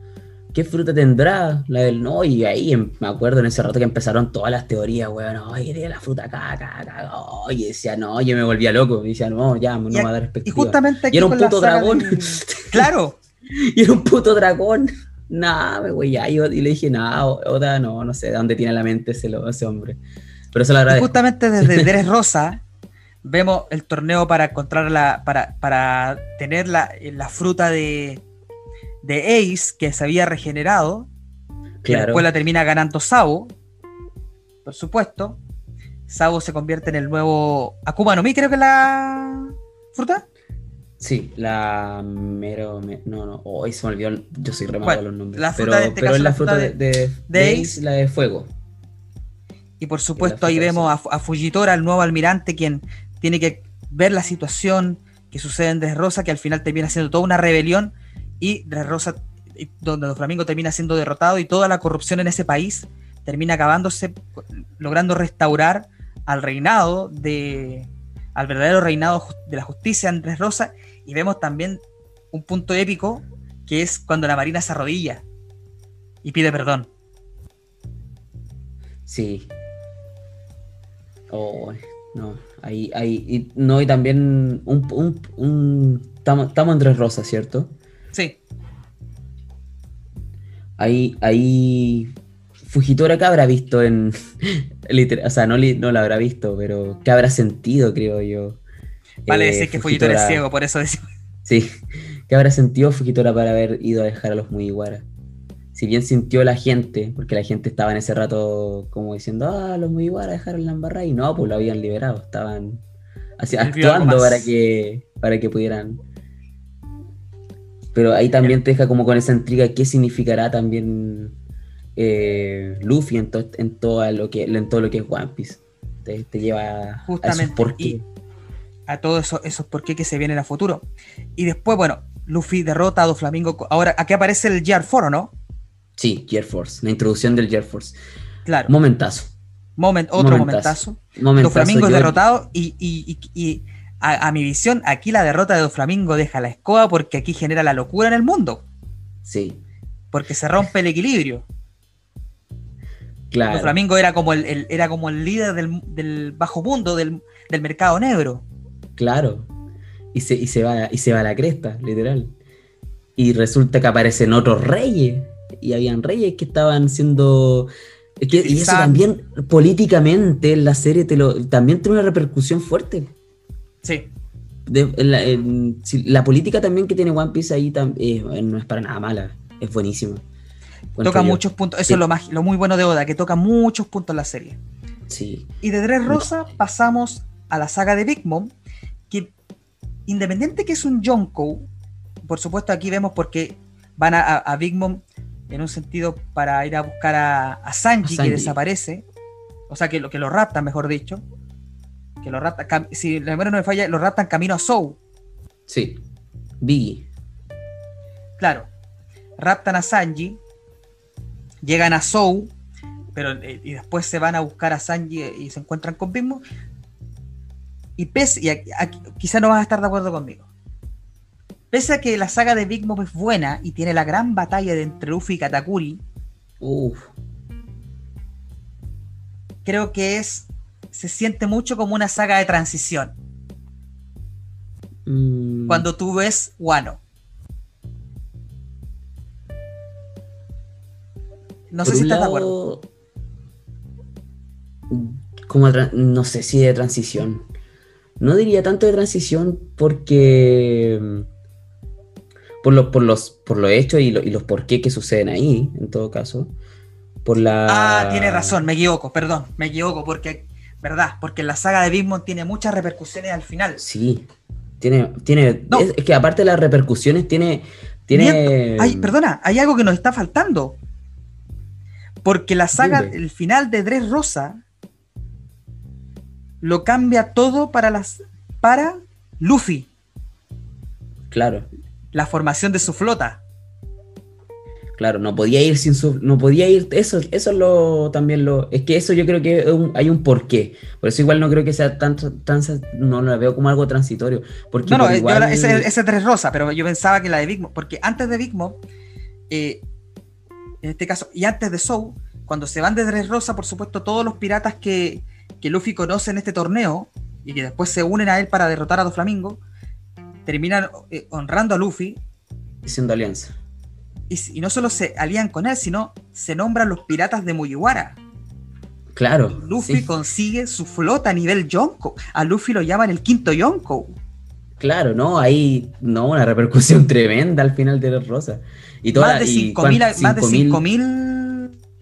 ¿qué fruta tendrá? La del no, y ahí em- me acuerdo en ese rato que empezaron todas las teorías, weón, oye, tiene la fruta acá, acá, acá, oye, decía, no, yo me volvía loco, y decía, no, ya, no Y, me va a dar y perspectiva. justamente aquí Y era un puto dragón. Claro. y era un puto dragón. Nah, me güey, ya, y, y le dije, nah, Oda, no, no sé de dónde tiene la mente ese, hombre. Pero se lo Y agradezco. justamente desde Deres Rosa vemos el torneo para encontrar la. para, para tener la, la fruta de, de Ace que se había regenerado. Claro. después la termina ganando Sabo. Por supuesto. Sabo se convierte en el nuevo Akuma no Mi, creo que es la fruta. Sí, la mero. me- no, no. Hoy se me olvidó. Yo soy re malo los nombres. La fruta pero, de este pero caso, es la fruta de, de, Ace. Ace, la de fuego. Y por supuesto ahí vemos a, a Fujitora, el nuevo almirante, quien tiene que ver la situación que sucede en Dressrosa, que al final termina siendo toda una rebelión y Dressrosa, y donde Doflamingo termina siendo derrotado y toda la corrupción en ese país termina acabándose, logrando restaurar al reinado de al verdadero reinado de la justicia en Dressrosa y vemos también un punto épico que es cuando la marina se arrodilla y pide perdón. Sí. Oh, no. Ahí, ahí. Y, no, y también un. un, un- estamos, estamos en Tres Rosas, ¿cierto? Sí, Ahí, ahí. Fujitora, ¿qué habrá visto en. o sea, no, no lo habrá visto, pero ¿qué habrá sentido, creo yo? vale Eh, decir que Fujitora es ciego, por eso decimos. Sí. ¿Qué habrá sentido Fujitora para haber ido a dejar a los Mugiwara? Si bien sintió la gente, porque la gente estaba en ese rato como diciendo, ah, los Mugiwara dejaron la embarrada, y no, pues lo habían liberado, estaban así, actuando para que, para que pudieran. Pero ahí también te deja como con esa intriga qué significará también eh, Luffy en, to- en, todo lo que, en todo lo que es One Piece. Te, te lleva a esos Justamente, por qué. y- a todos esos, esos por qué que se vienen a futuro. Y después, bueno, Luffy derrota a Doflamingo. Ahora, aquí aparece el Gear 4, ¿no? Sí, Gear Force, la introducción del Gear Force. Claro. Momentazo. Moment, otro momentazo. momentazo. Momentazo, Doflamingo es derrotado y, y- y- y a, a mi visión, aquí la derrota de Doflamingo deja la escoba porque aquí genera la locura en el mundo. Sí, Porque se rompe el equilibrio. claro. Doflamingo era como el, el- era como el líder del, del bajo mundo, del, del mercado negro. Claro. Y se, y, se va, y se va a la cresta, literal. Y resulta que aparecen otros reyes. Y habían reyes que estaban siendo. Que, y eso también, políticamente, en la serie te lo, también tiene una repercusión fuerte. Sí. De- en la, en- si- la política también que tiene One Piece ahí tam- eh, no es para nada mala. Es buenísima. Toca yo. muchos puntos. Eso Sí. es lo, más, lo muy bueno de Oda, que toca muchos puntos en la serie. Sí. Y de Dress Rosa pasamos a la saga de Big Mom, que independiente que es un Yonko, por supuesto aquí vemos porque van a, a- a Big Mom en un sentido para ir a buscar a, a Sanji, A Sanji. que desaparece, o sea que lo que lo raptan, mejor dicho, que lo raptan, si la memoria no me falla, lo raptan camino a Sou, Sí. Biggie. claro, raptan a Sanji, llegan a Sou, pero eh, y después se van a buscar a Sanji y se encuentran con Big Mom. Y pese, y aquí- aquí- quizá no vas a estar de acuerdo conmigo. Pese a que la saga de Big Mom es buena y tiene la gran batalla de entre Luffy y Katakuri, Uf. creo que es se siente mucho como una saga de transición. Mm, Cuando tú ves Wano. No sé si estás de acuerdo. Como no sé si de transición. No diría tanto de transición porque. mm, Por, lo- por los, por los hechos y, lo- y los por qué que suceden ahí, en todo caso. por la... Ah, tiene razón, me equivoco, perdón, me equivoco, porque, ¿verdad? Porque la saga de Big Mom tiene muchas repercusiones al final. Sí, tiene, tiene, No. es, es que aparte de las repercusiones, tiene, tiene... Miento. Ay, perdona, hay algo que nos está faltando. Porque la saga, Dime. el final de Dressrosa lo cambia todo para las para Luffy, Claro, la formación de su flota. Claro, no podía ir sin su, no podía ir, eso, eso es lo, también lo, es que eso yo creo que un- hay un porqué, por eso igual no creo que sea tan, tan, no lo veo como algo transitorio, porque No, no, por eh, igual- ese, ese es Dressrosa, pero yo pensaba que la de Big Mom, porque antes de Big Mom, eh, en este caso, y antes de Soul, cuando se van de Dressrosa, por supuesto, todos los piratas que, que Luffy conoce en este torneo y que después se unen a él para derrotar a Doflamingo, terminan eh, honrando a Luffy haciendo alianza. Y, no solo se alían con él, sino se nombran los piratas de Mugiwara. Claro. Luffy sí, consigue su flota a nivel Yonko. A Luffy lo llaman el quinto Yonko. Claro, ¿no? Ahí, no, una repercusión tremenda al final de los Rosa. Y toda, Más de y 5.000 cuán- más de 5.000 5.000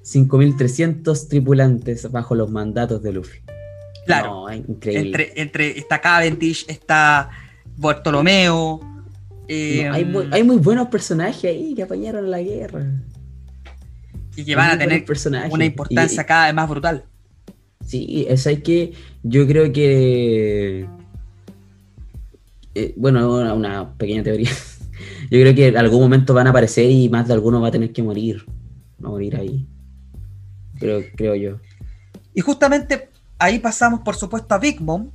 5.300 tripulantes bajo los mandatos de Luffy. Claro. No, increíble. entre, entre está Cavendish, está Bartolomeo. Eh, No, hay, muy, hay muy buenos personajes ahí que apañaron la guerra. y que van Hay a tener personajes. una importancia Y- cada vez más brutal. Sí, es que yo creo que eh, bueno, una, una pequeña teoría. Yo creo que en algún momento van a aparecer y más de alguno va a tener que morir. Va a morir ahí. Creo, creo yo. Y justamente ahí pasamos, por supuesto, a Big Mom,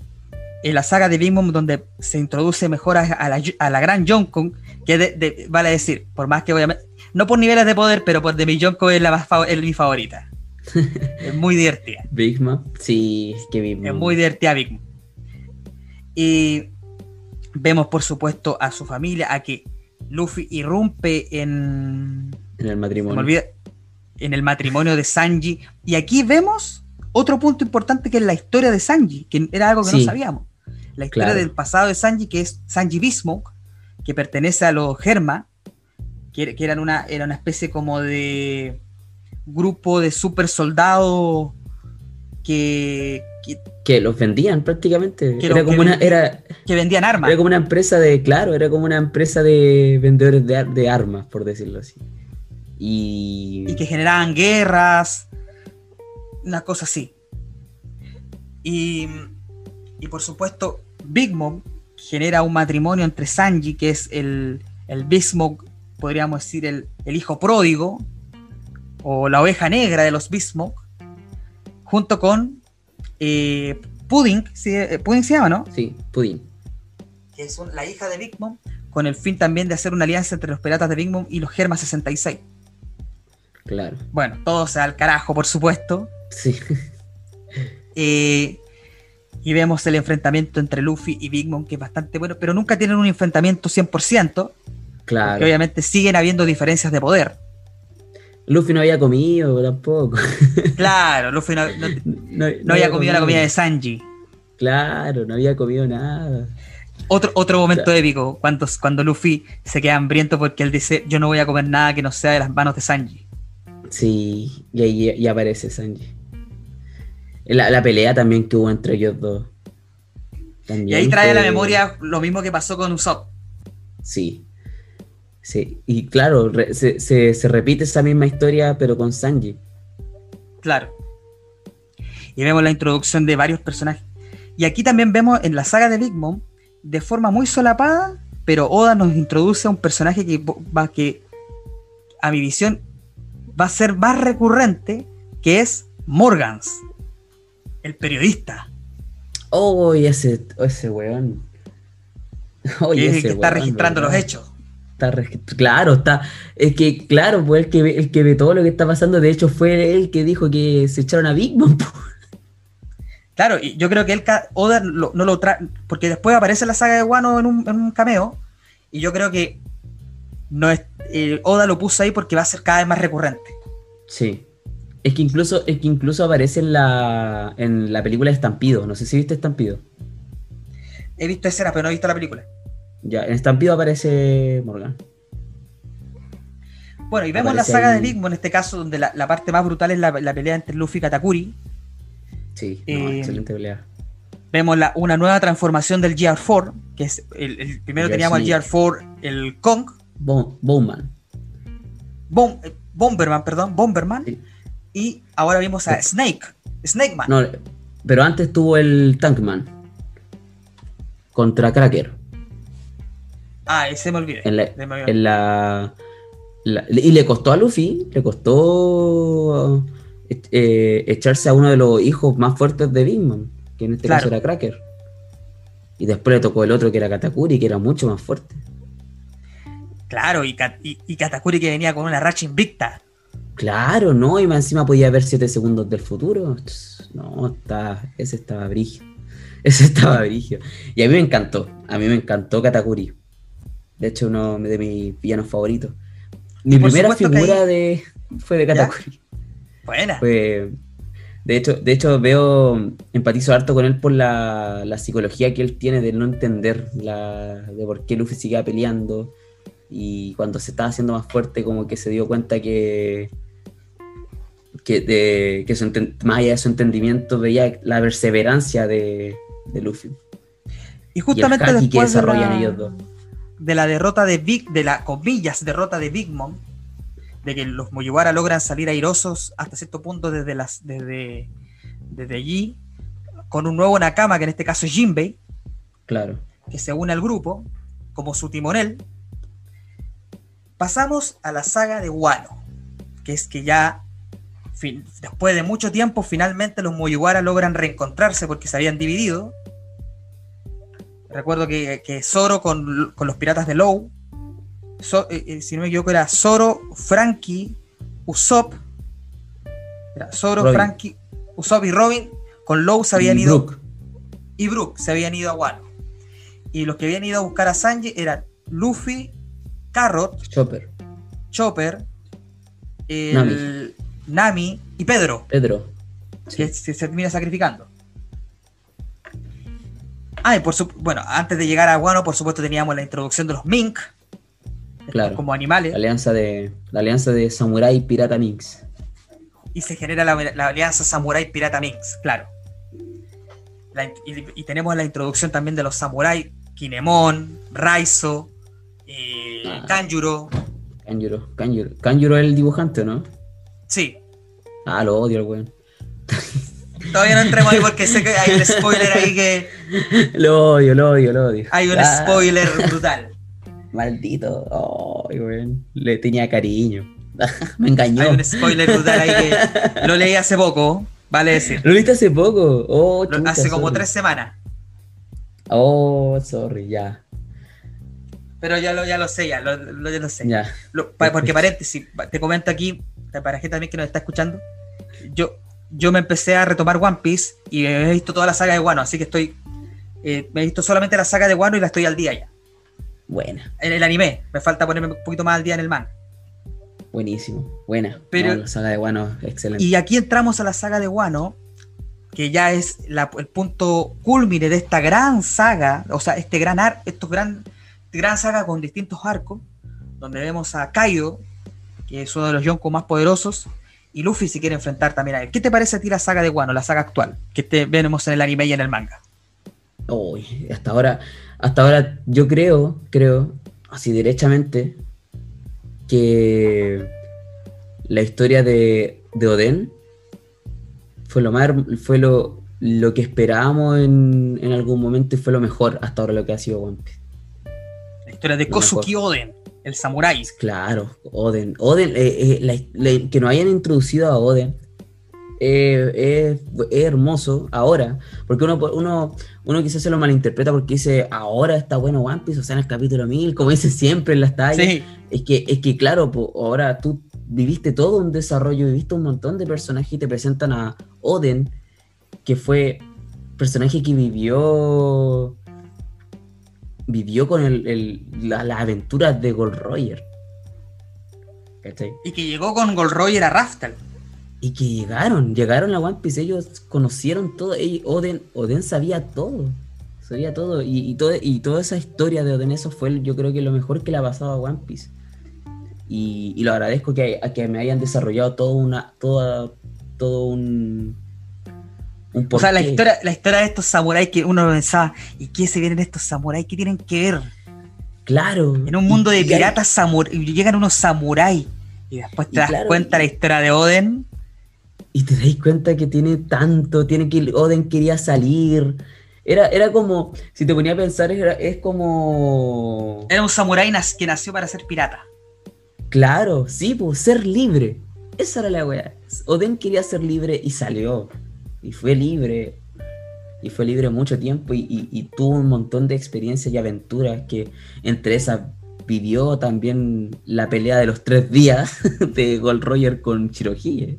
en la saga de Big Mom, donde se introduce mejor a, a la, a la gran Yonko, que de- de- vale decir, por más que obviamente, no por niveles de poder, pero por de mi Yonko es, la más es mi favorita. es muy divertida. Big Mom, sí, es que Big Es Mom. muy divertida Big Mom. Y vemos, por supuesto, a su familia, a que Luffy irrumpe en, en el matrimonio. me olvida, en el matrimonio de Sanji. Y aquí vemos otro punto importante que es la historia de Sanji, que era algo que no sabíamos. La historia Claro. del pasado de Sanji, que es Sanji Bismuth, que pertenece a los Germa, que, que eran una, era una especie como de grupo de super soldados que, que, Que los vendían prácticamente. Que era como que una, vendían. era, que vendían armas. era como una empresa de, claro, era como una empresa de vendedores de, de armas, por decirlo así. Y, y que generaban guerras, una cosa así. Y, y por supuesto, Big Mom genera un matrimonio entre Sanji, que es el, el Bismuth, podríamos decir, el, el hijo pródigo, o la oveja negra de los Bismuth, junto con eh, Pudding, ¿sí? Eh, Pudding se llama, ¿no? sí, Pudín. Que es un- la hija de Big Mom, con el fin también de hacer una alianza entre los piratas de Big Mom y los Germas 66. Claro. Bueno, todo se da al carajo, por supuesto. Sí. Eh, y vemos el enfrentamiento entre Luffy y Big Mom, que es bastante bueno, pero nunca tienen un enfrentamiento 100%, Claro. obviamente siguen habiendo diferencias de poder. Luffy no había comido tampoco. Claro, Luffy no, no- No, no había comido la comida de Sanji. Claro, no había comido nada. Otro, otro momento épico, cuando, cuando Luffy se queda hambriento porque él dice, yo no voy a comer nada que no sea de las manos de Sanji. Sí, y ahí y aparece Sanji. La, la pelea también que hubo entre ellos dos. Y ahí trae a la memoria lo mismo que pasó con Usopp. Sí. Sí, y claro, re- se, se- se repite esa misma historia, pero con Sanji. Claro. Y vemos la introducción de varios personajes. Y aquí también vemos en la saga de Big Mom, de forma muy solapada, pero Oda nos introduce a un personaje que va que a mi visión va a ser más recurrente, que es Morgans, el periodista, Oh, ese, ese weón. Oye, que es el ese que está registrando los hechos. Está claro, está. Es que, claro, pues el que, ve, el que ve todo lo que está pasando, de hecho, fue él que dijo que se echaron a Big Mom. po. Claro, y yo creo que él, Oda lo- no lo trae, porque después aparece la saga de Wano en un, en un cameo, y yo creo que no es, eh, Oda lo puso ahí porque va a ser cada vez más recurrente. Sí. Es que incluso, es que incluso aparece en la, en la película Estampido. No sé si viste Estampido. He visto escenas, pero no he visto la película. Ya, en Estampido aparece Morgan. Bueno, y vemos la saga ahí- de Big en este caso, donde la, la parte más brutal es la, la pelea entre Luffy y Katakuri. Sí, no, Eh, excelente pelea. Vemos la- una nueva transformación del GR4, que es el, el- primero teníamos el Snake. GR4, el Kong, Bo- Bowman. Bom- eh, Bomberman, perdón, Bomberman, Sí. Y ahora vimos a Snake, Snake Man. No, pero antes tuvo el Tankman. Contra Cracker. Ah, ese me olvidé. En la, en y le costó a Luffy, le costó eh, echarse a uno de los hijos más fuertes de Big Mom, que en este Claro. caso era Cracker. Y después le tocó el otro que era Katakuri, que era mucho más fuerte. Claro, y, y, y Katakuri que venía con una racha invicta. Claro, ¿no? Y más encima podía ver 7 segundos del futuro. No, está, ese estaba brigio. Ese estaba brigio. Y a mí me encantó. A mí me encantó Katakuri. De hecho, uno de mis villanos favoritos. Mi por primera figura de fue de. Katakuri. Buena. Fue, de hecho, de hecho, veo, empatizo harto con él por la, la psicología que él tiene de no entender la, de por qué Luffy sigue peleando. Y cuando se estaba haciendo más fuerte, como que se dio cuenta que, que, de, que su más allá de su entendimiento, veía la perseverancia de, de Luffy. Y Y el justamente que después de la, ellos dos. de la derrota de Big, de la comillas derrota de Big Mom, de que los Mugiwara logran salir airosos hasta cierto punto desde las desde, desde allí, con un nuevo Nakama, que en este caso es Jinbei, Claro. que se une al grupo como su timonel. Pasamos a la saga de Wano, que es que ya después de mucho tiempo finalmente los Mugiwara logran reencontrarse porque se habían dividido. Recuerdo que, que Zoro con, con los piratas de Low, So- eh, eh, si no me equivoco era Zoro, Frankie, Usopp, era Zoro, Robin. Frankie, Usopp y Robin con Low se habían Y ido Brook. y Brook se habían ido a Wano. Y los que habían ido a buscar a Sanji eran Luffy, Carrot, Chopper. Chopper, el Nami. Nami. y Pedro, Pedro. que se, se termina sacrificando. Ah, y por su, bueno, antes de llegar a Wano, por supuesto, teníamos la introducción de los Mink, Claro. como animales, La alianza de, la alianza de Samurai Pirata Minx. y se genera la, la alianza Samurai Pirata Minx, claro. La y, y tenemos la introducción también de los Samurai, Kinemon, Raizo, eh, Ah. Kanjuro, Kanjuro. Kanjuro. Kanjuro es el dibujante, ¿no? Sí, Ah, lo odio weón. Todavía no entremos ahí porque sé que hay un spoiler ahí que. Lo odio, lo odio, lo odio. Hay un Ah, spoiler brutal. Maldito. Ay, weón. Le tenía cariño. Me engañó. Hay un spoiler brutal ahí que lo leí hace poco, vale decir. ¿Lo viste hace poco? Oh, Lo- hace como tres semanas. Oh, sorry, ya. Pero ya lo, ya lo sé, ya lo, lo- ya lo sé. Ya. Porque paréntesis, pa- te comento aquí, para gente también que nos está escuchando, yo, yo me empecé a retomar One Piece y he visto toda la saga de Wano, así que estoy, eh, me he visto solamente la saga de Wano y la estoy al día ya. Buena. En el anime, me falta ponerme un poquito más al día en el manga. Buenísimo. Buena. Pero- No, la saga de Guano, excelente. Y aquí entramos a la saga de Wano, que ya es la- el punto culmine de esta gran saga, o sea, este gran ar, estos gran, gran saga con distintos arcos, donde vemos a Kaido, que es uno de los Yonko más poderosos, y Luffy si quiere enfrentar también a él. ¿Qué te parece a ti la saga de Wano, la saga actual, que te vemos en el anime y en el manga? Uy, hasta ahora, hasta ahora yo creo, creo, así derechamente, que la historia de, de Oden fue lo más fue lo, lo que esperábamos en, en algún momento y fue lo mejor hasta ahora lo que ha sido One Piece. La historia de Lo Kosuki Oden, el samurái. Claro, Oden. Oden, eh, eh, la- la- que nos hayan introducido a Oden eh, es, hermoso ahora, porque uno, uno, uno quizás se lo malinterpreta porque dice, ahora está bueno One Piece, o sea, en el capítulo 1000, como dice siempre en las tallas. Sí, Es, que, es que, claro, po, ahora tú viviste todo un desarrollo, viviste un montón de personajes y te presentan a Oden, que fue personaje que vivió vivió con el, el- la- las aventuras de Gold Roger. ¿Cachai? y que llegó con Gold Roger a Raftel. Y que llegaron, llegaron a One Piece, ellos conocieron todo, ellos- Oden, Oden sabía todo, sabía todo, y, y, todo, y toda esa historia de Oden, eso fue yo creo que lo mejor que le ha pasado a One Piece. Y, y lo agradezco que, a que me hayan desarrollado todo una, toda, todo un, un O sea, la historia, la historia de estos samuráis que uno pensaba, ¿y qué se vienen estos samuráis? ¿Qué tienen que ver? Claro. En un mundo de piratas samur- llegan unos samuráis. Y después te Y das claro, cuenta la historia de Oden. Y te dais cuenta que tiene tanto, tiene que Oden quería salir. Era, era como, si te ponía a pensar, era- es como... Era un samurái que nació para ser pirata. Claro, sí, pues ser libre. Esa era la weá. Oden quería ser libre y salió. Y fue libre. Y fue libre mucho tiempo y, y- y tuvo un montón de experiencias y aventuras que entre esas vivió también la pelea de los tres días de Gold Roger con Shirohige.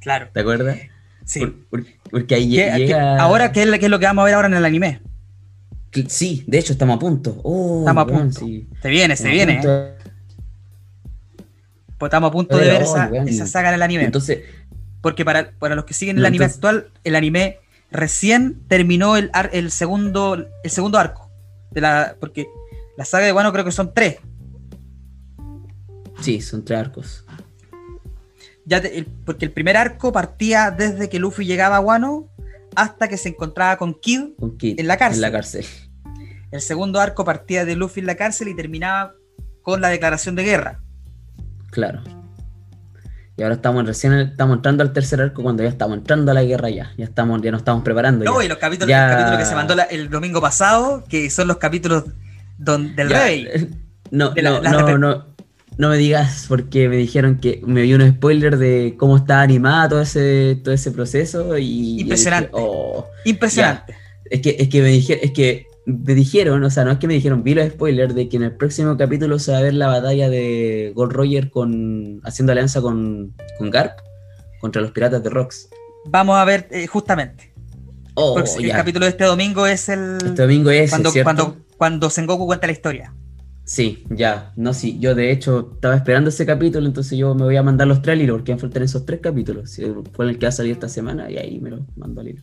Claro. ¿Te acuerdas? Sí. Por- por- porque ahí ¿Qué- qué- llega... ahora, ¿qué es, lo- qué es lo que vamos a ver ahora en el anime? Sí, de hecho estamos a punto. Oh, Estamos a punto. sí. Se viene, se viene. punto ¿eh? Pues estamos a punto de ver esa saga en el anime. Entonces, Porque para, para los que siguen el anime actual, el anime recién terminó el, ar- el, segundo, el segundo arco. De la, porque la saga de Wano creo que son tres. sí, son tres arcos. Ya te- el- porque el primer arco partía desde que Luffy llegaba a Wano hasta que se encontraba con Kid. Con Kid, En la cárcel. En la cárcel. El segundo arco partía de Luffy en la cárcel y terminaba con la declaración de guerra. Claro. Y ahora estamos recién estamos entrando al tercer arco cuando ya estamos entrando a la guerra ya. Ya estamos, ya nos estamos preparando. No, ya. y los capítulos, Ya. el capítulo que se mandó la- el domingo pasado, que son los capítulos don- del Ya, rey. eh, No, De la- no, no, no, no me digas porque me dijeron que me vi un spoiler de cómo está animado todo ese, todo ese proceso y Impresionante. dije, oh. Impresionante. Es que, es que me dijeron, es que me dijeron, o sea, no es que me dijeron, vi los spoilers de que en el próximo capítulo se va a ver la batalla de Gold Roger con haciendo alianza con, con Garp contra los piratas de Rocks. Vamos a ver eh, justamente. Oh, el ya. capítulo de este domingo es el. Este domingo es, cuando, ¿cierto? cuando, cuando Sengoku cuenta la historia. Sí, ya. No, sí. Yo de hecho estaba esperando ese capítulo, entonces yo me voy a mandar los hilo, porque me faltan esos tres capítulos. Fue el que va a salir esta semana y ahí me lo mando al hilo.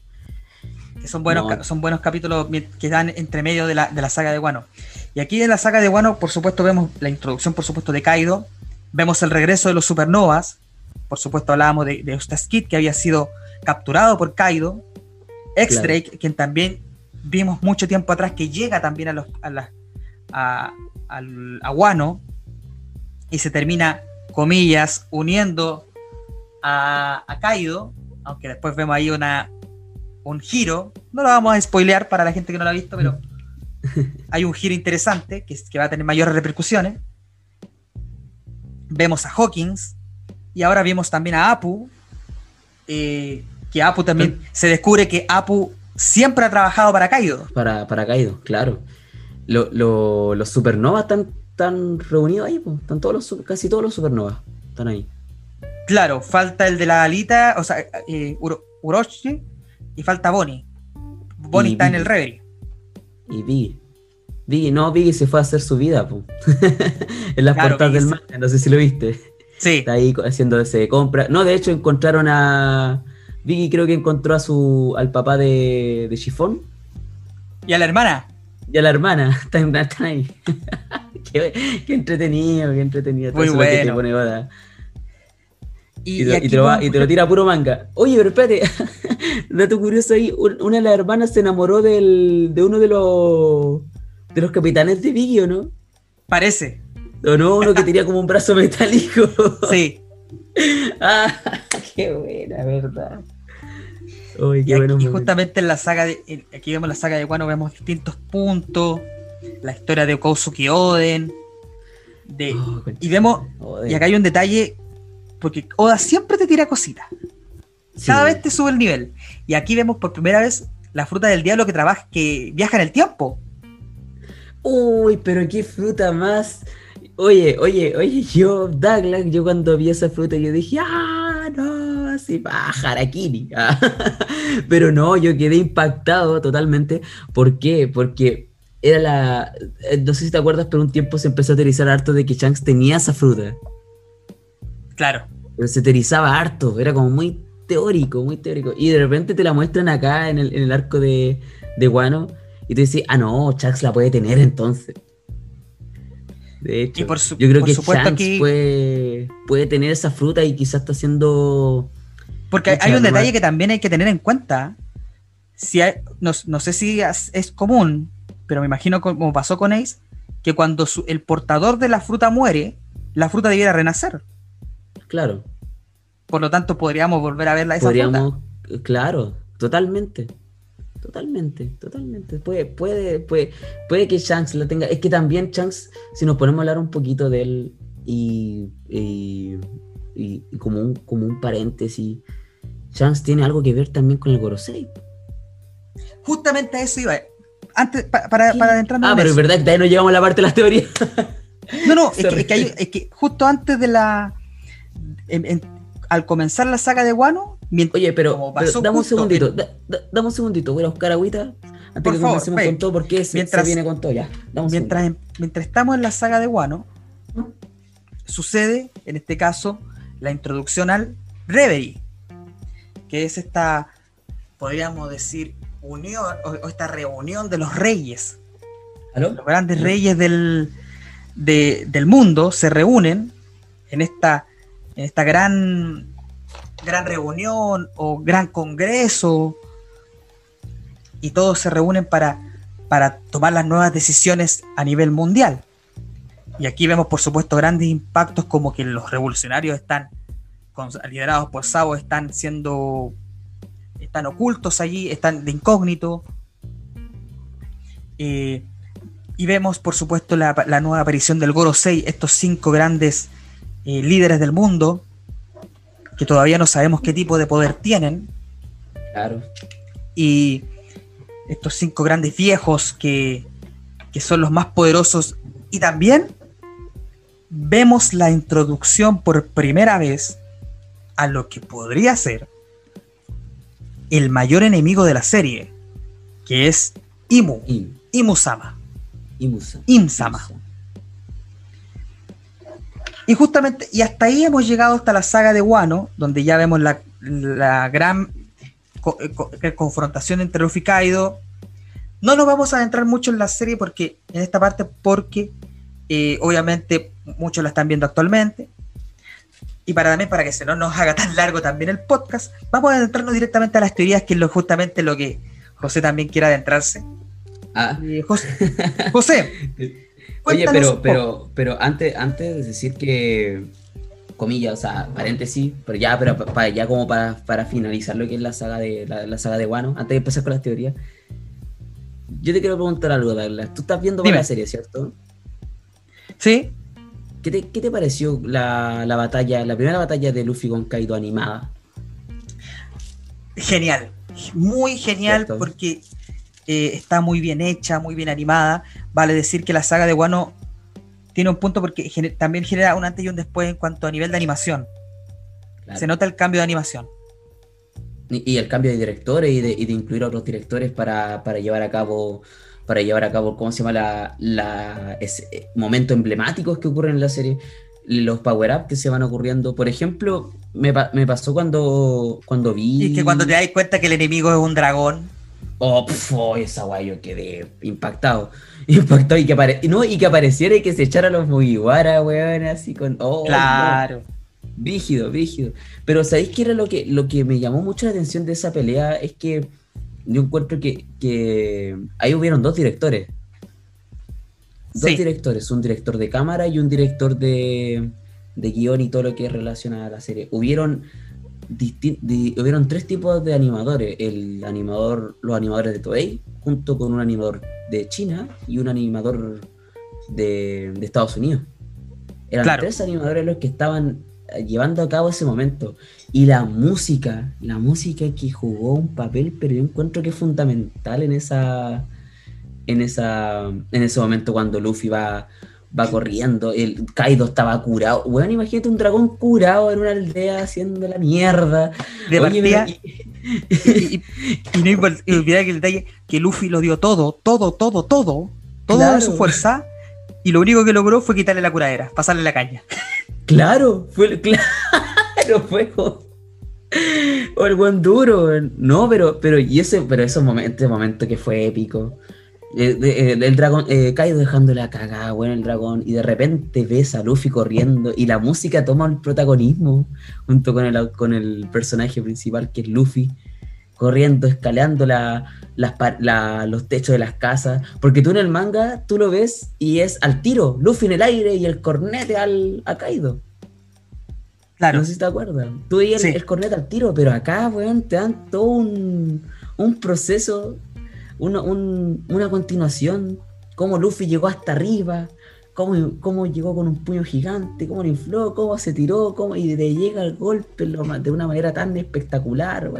Que son buenos, No. son buenos capítulos que dan entre medio de la, de la saga de Wano. Y aquí en la saga de Wano, por supuesto, vemos la introducción, por supuesto, de Kaido. Vemos el regreso de los supernovas. Por supuesto, hablábamos de, de Eustace Kid, que había sido capturado por Kaido. X-Drake, quien también vimos mucho tiempo atrás que llega también a, los, a, la- a, al- a Wano y se termina, comillas, uniendo a, a Kaido, aunque después vemos ahí una, un giro, no lo vamos a spoilear para la gente que no lo ha visto, pero hay un giro interesante que, va a tener mayores repercusiones. Vemos a Hawkins y ahora vemos también a Apu, eh, que Apu también se descubre que Apu siempre ha trabajado para Kaido. Para, para Kaido, claro. Lo- lo- los supernovas están, están reunidos ahí. Están todos los, casi todos los supernovas. Están ahí. Claro, falta el de la alita, o sea, eh, Uro- Orochi y falta Bonnie. Bonnie Y está en el Reverie. Y Biggie. Biggie, no, Biggie se fue a hacer su vida, en las Claro, puertas del manga, no sé si lo viste. Sí, Está ahí co- haciéndose compra. No, de hecho encontraron a. Vicky creo que encontró a su al papá de, de Chiffón y a la hermana. y a la hermana. Están, están ahí. qué, qué entretenido, qué entretenido. Muy Todo eso es lo que te bueno. pone. Y, Y, te, y lo va- y te lo tira puro manga. Oye, pero espérate. Dato curioso ahí. un- Una de las hermanas se enamoró del, de uno de los de los capitanes de Vicky, ¿o no? Parece, ¿O no? Uno que tenía como un brazo metálico. sí. ah, qué buena, verdad. Uy, Y, qué aquí- y justamente en la saga de, aquí vemos la saga de Wano, vemos distintos puntos, la historia de Kousuki Oden, de, Oh, y vemos, y acá hay un detalle, porque Oda siempre te tira cositas, cada vez te sube el nivel, y aquí vemos por primera vez la fruta del diablo que trabaja, que viaja en el tiempo. Uy, pero qué fruta más. Oye, oye, oye, yo, Douglas, yo cuando vi esa fruta, yo dije, ah, no, sí, va, Harakiri. Ah, Pero no, yo quedé impactado totalmente. ¿Por qué? Porque era la. eh, No sé si te acuerdas, pero un tiempo se empezó a teorizar harto de que Shanks tenía esa fruta. Claro, Pero se teorizaba harto, era como muy teórico, muy teórico. Y de repente te la muestran acá en el, en el arco de, de Wano. Y tú dices, ah, no, Shanks la puede tener entonces. De hecho, Y por su- yo creo por que supuesto Shanks que- puede, puede tener esa fruta y quizás está haciendo. Porque hay- un detalle que también hay que tener en cuenta. Si hay- no, no sé si es, es común, pero me imagino como pasó con Ace, que cuando su- el portador de la fruta muere, la fruta debiera renacer. Claro, Por lo tanto, podríamos volver a verla esa podríamos. Claro, totalmente. Totalmente, totalmente. Puede, puede, puede, puede que Shanks la tenga. Es que también Shanks, si nos ponemos a hablar un poquito de él y, y, y- y como, un, como un paréntesis, Shanks tiene algo que ver también con el Gorosei. Justamente a eso iba. Antes, pa- para, para adentrarnos Ah, en pero es verdad que todavía no llegamos a la parte de las teorías. No, no, es que, Sorry. es que hay- es que justo antes de la. En- en- al comenzar la saga de mient- Oye, pero, pero dame un segundito, da- da- dame un segundito, voy a buscar agüita antes Por que favor, comencemos con todo porque se, Mientras- se viene con todo ya. Un mientras, estamos en la saga de Wano, sucede, en este caso, la introducción al Reverie, que es esta, podríamos decir, unión o, o esta reunión de los reyes. ¿Aló? Los grandes reyes del, de- del mundo se reúnen en esta, en esta gran, gran reunión o gran congreso y todos se reúnen para, para tomar las nuevas decisiones a nivel mundial. Y aquí vemos, por supuesto, grandes impactos como que los revolucionarios están, liderados por Sabo, están siendo, están ocultos allí, están de incógnito. Eh, y vemos, por supuesto, la, la nueva aparición del Gorosei, estos cinco grandes eh, líderes del mundo, que todavía no sabemos qué tipo de poder tienen, Claro. y estos cinco grandes viejos que, que son los más poderosos. Y también vemos la introducción por primera vez a lo que podría ser el mayor enemigo de la serie, que es Imu, Im, Imu-sama. Imusa. Im-sama. Y justamente, y hasta ahí hemos llegado hasta la saga de Wano, donde ya vemos la, la gran co- eh, co- eh, confrontación entre Luffy y Kaido. No nos vamos a adentrar mucho en la serie porque, en esta parte, porque eh, obviamente muchos la están viendo actualmente. Y para también, para que se no nos haga tan largo también el podcast, vamos a adentrarnos directamente a las teorías, que es lo, justamente lo que José también quiere adentrarse. Ah, Eh, José, José, Oye, pero, pero, pero antes, antes de decir que, comillas, o sea, paréntesis, pero ya, pero ya como para, para finalizar lo que es la saga de la, la saga de Wano, antes de empezar con las teorías, yo te quiero preguntar algo, Douglas. Tú estás viendo la serie, ¿cierto? ¿Sí? ¿Qué te, qué te pareció la, la batalla, la primera batalla de Luffy con Kaido animada? Genial, muy genial Cierto. porque eh, está muy bien hecha, muy bien animada. Vale decir que la saga de Wano tiene un punto porque también genera un antes y un después en cuanto a nivel de animación. Claro. Se nota el cambio de animación. Y, y el cambio de directores y de, y de incluir a otros directores para, para llevar a cabo, para llevar a cabo, ¿cómo se llama? La, la, ese, eh, momentos emblemáticos que ocurren en la serie, los power-up que se van ocurriendo. Por ejemplo, me, pa- me pasó cuando, cuando vi... Y que cuando te das cuenta que el enemigo es un dragón. Oh, pf, oh, esa guay, yo quedé impactado. Impactado y que, apare- no, y que apareciera y que se echara los Mugiwara, weón, así con... Oh, no. claro. Brígido, brígido. Pero ¿sabéis qué era lo que, lo que me llamó mucho la atención de esa pelea? Es que yo encuentro que, que ahí hubieron dos directores. Dos Sí. directores, un director de cámara y un director de, de guion y todo lo que es relacionado a la serie. Hubieron, di- hubieron tres tipos de animadores. El animador, los animadores de Toei, junto con un animador de China y un animador de, de Estados Unidos. Eran Claro. tres animadores los que estaban eh, llevando a cabo ese momento. Y la música, la música que jugó un papel, pero yo encuentro que es fundamental en esa. En esa. En ese momento cuando Luffy va. Va corriendo, el Kaido estaba curado. Bueno, imagínate un dragón curado en una aldea haciendo la mierda. De Oye, partida, y, y- no olvidar que el detalle que Luffy lo dio todo, todo, todo, todo, toda Claro. su fuerza, y lo único que logró fue quitarle la curadera, pasarle la caña. Claro, fue claro, fue o el buen duro, no, pero, pero y ese, pero esos momentos, ese momento que fue épico, Eh, el, dragón, eh, Kaido dejando la cagada, bueno, el dragón, y de repente ves a Luffy corriendo y la música toma el protagonismo junto con el, con el personaje principal que es Luffy, corriendo, escalando la, los techos de las casas, porque tú en el manga, tú lo ves y es al tiro, Luffy en el aire y el cornete al, a Kaido. Claro. No sé si te acuerdas. Tú veías el, cornete al tiro, pero acá, weón, te dan todo un, un proceso una, continuación, cómo Luffy llegó hasta arriba, cómo, cómo, llegó con un puño gigante, cómo lo infló, cómo se tiró, cómo y de llega el golpe de una manera tan espectacular,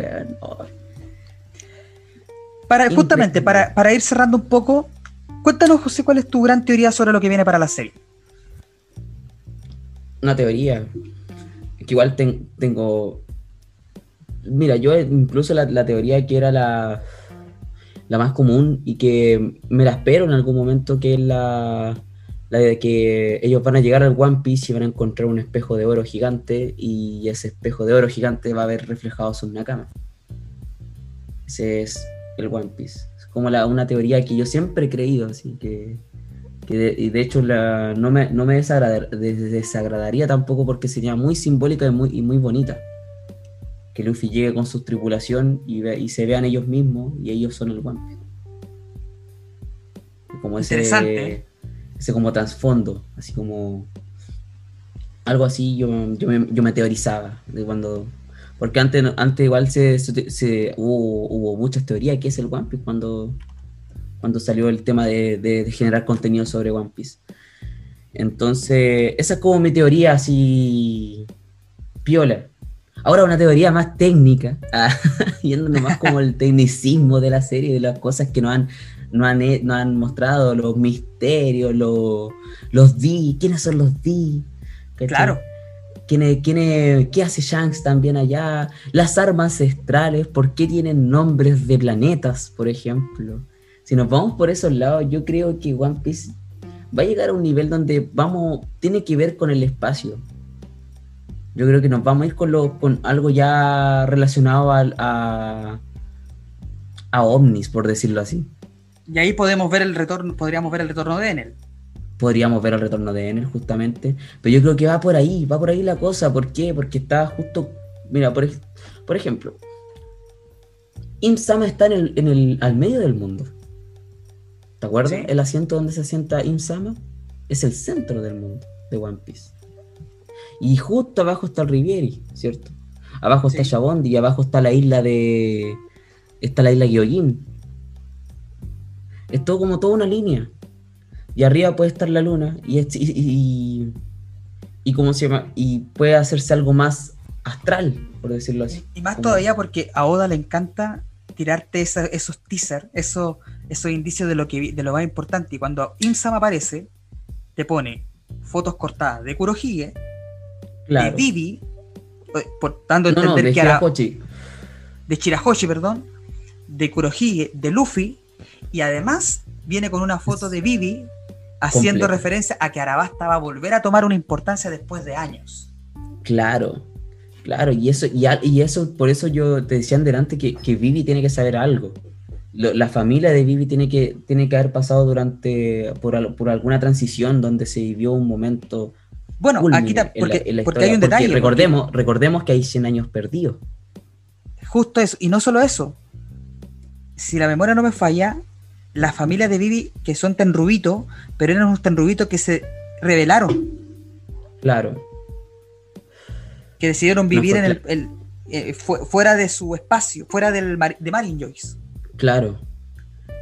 Para, justamente, para, para, ir cerrando un poco, cuéntanos, José, cuál es tu gran teoría sobre lo que viene para la serie. Una teoría. Que igual tengo. Mira, yo incluso la teoría que era la la más común y que me la espero en algún momento, que es la, de que ellos van a llegar al One Piece y van a encontrar un espejo de oro gigante y ese espejo de oro gigante va a ver reflejado su Nakama. Ese es el One Piece. Es como la, una teoría que yo siempre he creído, así que, de, y de hecho la, no me, no me desagradaría tampoco porque sería muy simbólica y muy, y muy bonita que Luffy llegue con su tripulación y, y se vean ellos mismos y ellos son el One Piece. Como ese, Interesante. ese como trasfondo, así como algo así yo, yo, me, teorizaba de cuando porque antes, antes igual se, se, hubo, muchas teorías que es el One Piece cuando, cuando salió el tema de, de, generar contenido sobre One Piece. Entonces, esa es como mi teoría así piola. Ahora una teoría más técnica, ah, yéndonos más como el tecnicismo de la serie, de las cosas que no han, no han, no han mostrado, los misterios, los, los D, quiénes son los D. Claro. ¿Quién ¿Qué hace Shanks también allá? Las armas ancestrales, ¿por qué tienen nombres de planetas, por ejemplo? Si nos vamos por esos lados, yo creo que One Piece va a llegar a un nivel donde vamos, tiene que ver con el espacio yo creo que nos vamos a ir con, lo, con algo ya relacionado a, a, a ovnis, por decirlo así. Y ahí podemos ver el retorno, podríamos ver el retorno de Enel. Podríamos ver el retorno de Enel, justamente. Pero yo creo que va por ahí, va por ahí la cosa. ¿Por qué? Porque está justo. Mira, por, por ejemplo, Imsama está en el, en el, al medio del mundo. ¿Te acuerdas? El asiento donde se asienta Imsama es el centro del mundo de One Piece. Y justo abajo está el Rivieri, ¿cierto? Abajo está Shabondi y abajo está la isla de. Está la isla Gyojin. Es todo como toda una línea. Y arriba puede estar la luna. Y, y, y, ¿cómo se llama? Y puede hacerse algo más astral, por decirlo así. Y más todavía porque a Oda le encanta tirarte esos teasers, esos, esos indicios de lo, que, de lo más importante. Y cuando Imsam aparece, te pone fotos cortadas de Kurohige de Vivi, eh, por tanto entender de que de Chirahoshi, perdón, de Kurohige, de Luffy, y además viene con una foto de Vivi haciendo referencia a que Arabasta va a volver a tomar una importancia después de años. Claro, claro, y eso, y, eso, por eso yo te decía delante que, que Vivi tiene que saber algo. la familia de Vivi tiene que, tiene que haber pasado durante por, por alguna transición donde se vivió un momento bueno, aquí porque, porque hay un detalle. Recordemos, recordemos que hay 100 años perdidos. Justo eso, y no solo eso. Si la memoria no me falla, las familias de Vivi, que son tenrubitos, pero eran unos tenrubitos que se rebelaron. Claro. Que decidieron vivir en el, eh, fuera de su espacio, fuera del de Marin Joyce. Claro.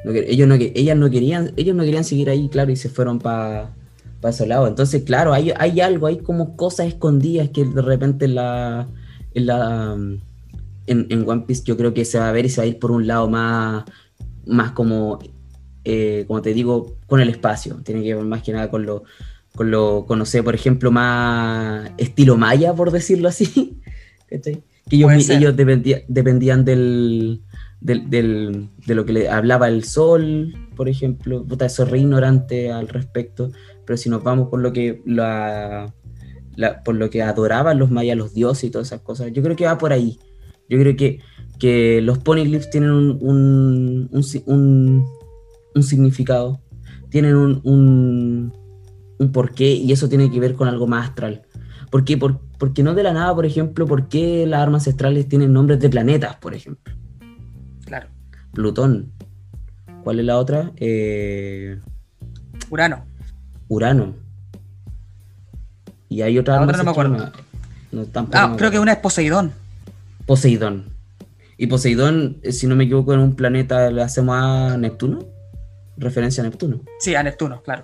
ellos no, ellas no querían, ellos no querían seguir ahí, claro, y se fueron para ese lado. Entonces, claro, hay, hay algo, hay como cosas escondidas que de repente en la, en, la en, One Piece yo creo que se va a ver y se va a ir por un lado más, más como, eh, como te digo, con el espacio. Tiene que ver más que nada con lo, con lo, con, por ejemplo, más estilo maya, por decirlo así. Que ellos, ellos dependían del, del, de lo que le hablaba el sol, por ejemplo. Puta, eso es re ignorante al respecto pero si nos vamos por lo que la, por lo que adoraban los mayas, los dioses y todas esas cosas, yo creo que va por ahí. Yo creo que, que los poneglyphs tienen un, un, un significado, tienen un, un, un porqué y eso tiene que ver con algo más astral. ¿Por qué? Por- porque no de la nada, por ejemplo, ¿por qué las armas ancestrales tienen nombres de planetas, por ejemplo? Claro. Plutón. ¿Cuál es la otra? Eh, Urano. Urano. Y hay otra La otra no me acuerdo. ancestral, no, tampoco Ah, me creo que una es Poseidón. Poseidón. Y Poseidón, eh, si no me equivoco, en un planeta le hacemos a Neptuno. Referencia a Neptuno. Sí, a Neptuno, claro.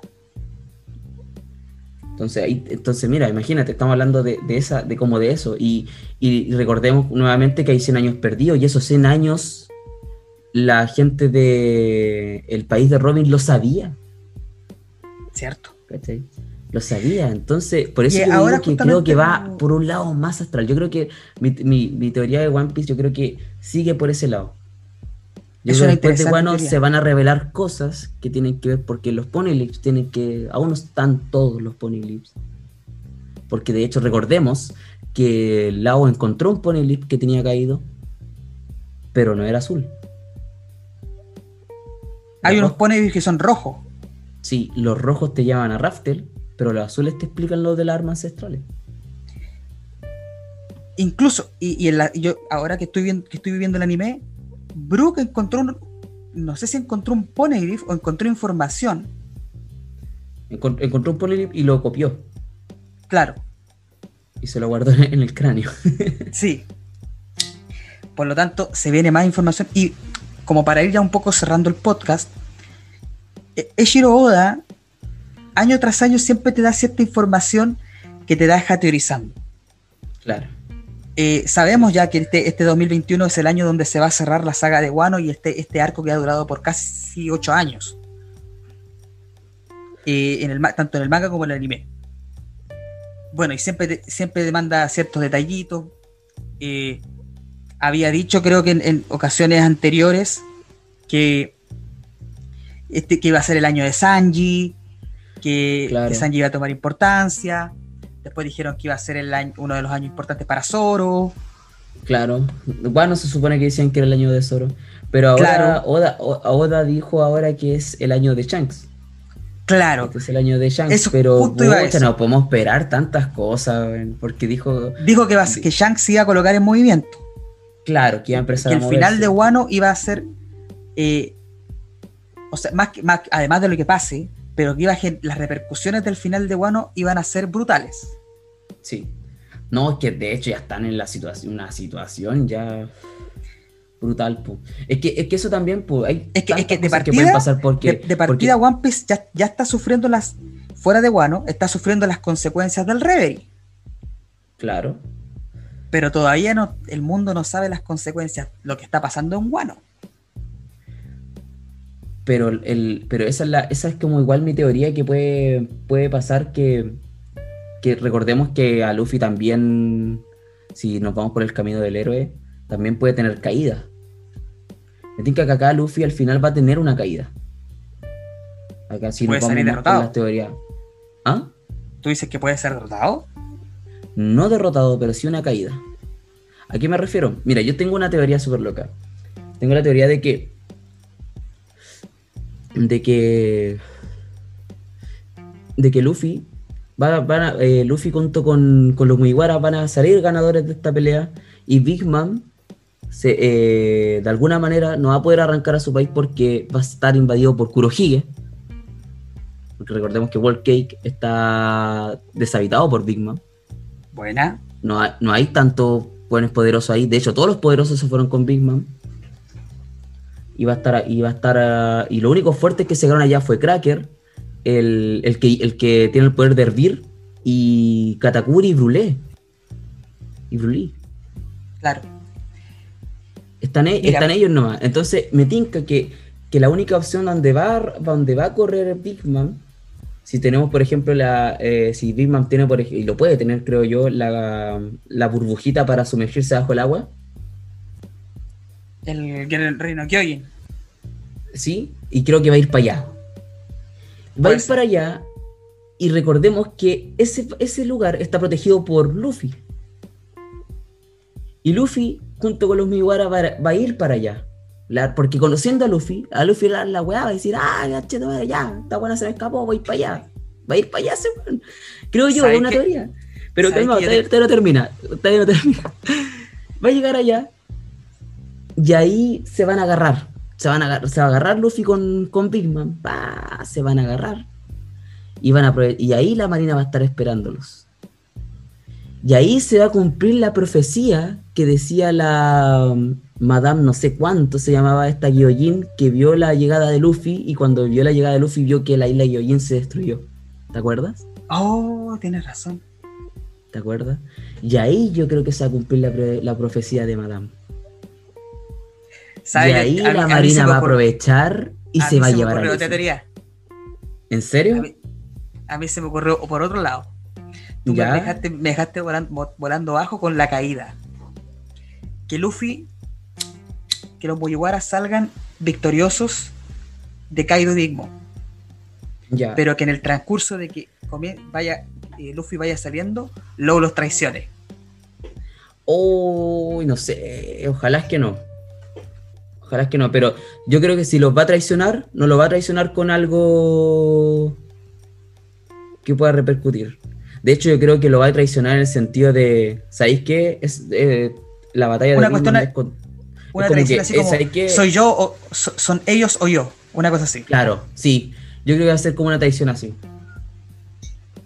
Entonces, ahí- entonces mira, imagínate, estamos hablando de, de esa, de como de eso. Y, y recordemos nuevamente que hay 100 años perdidos. Y esos 100 años, la gente de el país de Robin lo sabía. Cierto. ¿Cachai? Lo sabía. Entonces, por eso yo ahora digo que creo que va por un lado más astral. Yo creo que mi, mi- mi teoría de One Piece, yo creo que sigue por ese lado. Yo Es creo que después teoría. se van a revelar cosas que tienen que ver porque los Poneylips tienen que. Aún no están todos los Poneylips. Porque de hecho, recordemos que Lao encontró un Poneylip que tenía caído, pero no era azul. Hay unos Poneglyphs que son rojos. Sí, los rojos te llaman a Raftel, pero los azules te explican lo de las armas ancestrales. Incluso, y, y en la- yo ahora que estoy, viendo, que estoy viviendo el anime, Brook encontró un. No sé si encontró un Poneglyph o encontró información. Encon- encontró un Ponelip y lo copió Claro, y se lo guardó en el cráneo. sí. Por lo tanto, se viene más información. Y como para ir ya un poco cerrando el podcast, Eshiro Oda, año tras año, siempre te da cierta información que te deja teorizando. claro. Eh, sabemos ya que este, este 2021 es el año donde se va a cerrar la saga de Wano y este, este arco que ha durado por casi 8 años. Eh, en el, tanto en el manga como en el anime. Bueno, y siempre, siempre demanda ciertos detallitos. Eh, había dicho, creo que en, en ocasiones anteriores, que, este, que iba a ser el año de Sanji, que, Claro. que Sanji iba a tomar importancia. Después dijeron que iba a ser el año- uno de los años importantes para Zoro. Claro. Bueno, se supone que decían que era el año de Zoro. Pero ahora Claro. Oda, dijo ahora que es el año de Shanks. Claro, Este es el año de Shanks. Eso pero justo iba pucha, no podemos esperar tantas cosas. Porque dijo, dijo que, va, a- que Shanks iba a colocar en movimiento. claro, que iba a empezar Que a el final de Wano iba a ser. eh, o sea, más, que- más, además de lo que pase, pero que iba a las repercusiones del final de Wano iban a ser brutales. Sí. No, es que de hecho ya están en la situación, una situación ya brutal. po. Es que, es que eso también, pues, hay Es que- es que de partida- pueden pasar porque, de, de partida, One Piece ya, ya está sufriendo las. Fuera de Wano, está sufriendo las consecuencias del Reverie. claro, Pero todavía no, el mundo no sabe las consecuencias, lo que está pasando en Wano. Pero el, pero esa es la, esa es como igual mi teoría que puede, puede pasar que, que recordemos que a Luffy también, si nos vamos por el camino del héroe, también puede tener caída. Me tinca que acá Luffy al final va a tener una caída. Acá si Puede nos vamos salir derrotado. las teorías. ¿Ah? ¿Tú dices que puede ser derrotado? No derrotado, pero sí una caída. ¿A qué me refiero? Mira, yo tengo una teoría súper loca. Tengo la teoría de que. De que. De que Luffy. Va, a- eh, Luffy junto con, con los Mugiwara van a salir ganadores de esta pelea. Y Big Man. Se, eh, de alguna manera no va a poder arrancar a su país porque va a estar invadido por Kurohige. Porque recordemos que World Cake está deshabitado por Big Man Buena. no hay, no hay tantos buenos poderosos ahí. De hecho, todos los poderosos se fueron con Big Man. Y va a estar, y va a estar, y lo único fuerte que se quedaron allá fue Cracker, el, el que, el que tiene el poder de hervir, y Katakuri y Brulé. Y Brulé. Claro. Están, e- Mira. están ellos nomás. Entonces, me tinca que, que la única opción donde va, donde va a correr Big Man, si tenemos, por ejemplo, la, eh, si Big Man tiene, por ej- y lo puede tener, creo yo, la, la burbujita para sumergirse bajo el agua, El, el reino Kyojin. ¿Sí? Y creo que va a ir para allá. Va a ir para allá y recordemos que ese, ese lugar está protegido por Luffy. Y Luffy, junto con los Miwara, va, a- va a ir para allá. La- porque conociendo a Luffy, a Luffy la, la weá va a decir, ah, madre, ya, esta buena se me escapó, voy para allá. Va a ir para allá ese weón. Creo yo, ¿Sabes es una teoría. Pero ¿Sabes calma, todavía, te- todavía no termina. Todavía no termina. Va a llegar allá y ahí se van a agarrar. Se, van a, se va a agarrar Luffy con, con Big Man. Se van a agarrar. Y, van a y ahí la marina va a estar esperándolos. Y ahí se va a cumplir la profecía que decía la um, Madame no sé cuánto se llamaba esta Gyojin que vio la llegada de Luffy y cuando vio la llegada de Luffy vio que la isla Gyojin se destruyó. ¿Te acuerdas? Oh, tienes razón. ¿Te acuerdas? Y ahí yo creo que se va a cumplir la profecía de Madame. Y ahí A la a marina va a aprovechar y a se va a llevar a otra teoría. ¿En serio? mí, a mí se me ocurrió por otro lado. Tú Ya. me dejaste, me dejaste volando, volando bajo con la caída. Que Luffy, que los Mugiwaras salgan victoriosos de Kaido Digmo. Ya. Pero que en el transcurso de que vaya, eh, Luffy vaya saliendo, luego los traicione. Uy, no sé, ojalá es que no. Ojalá es que no, pero yo creo que si los va a traicionar, no lo va a traicionar con algo que pueda repercutir. De hecho, yo creo que lo va a traicionar en el sentido de, ¿sabéis qué? Es eh, la batalla Una de cuestión es- es con- Una como traición así como, soy yo o so- son ellos o yo. Una cosa así. Claro, sí. Yo creo que va a ser como una traición así.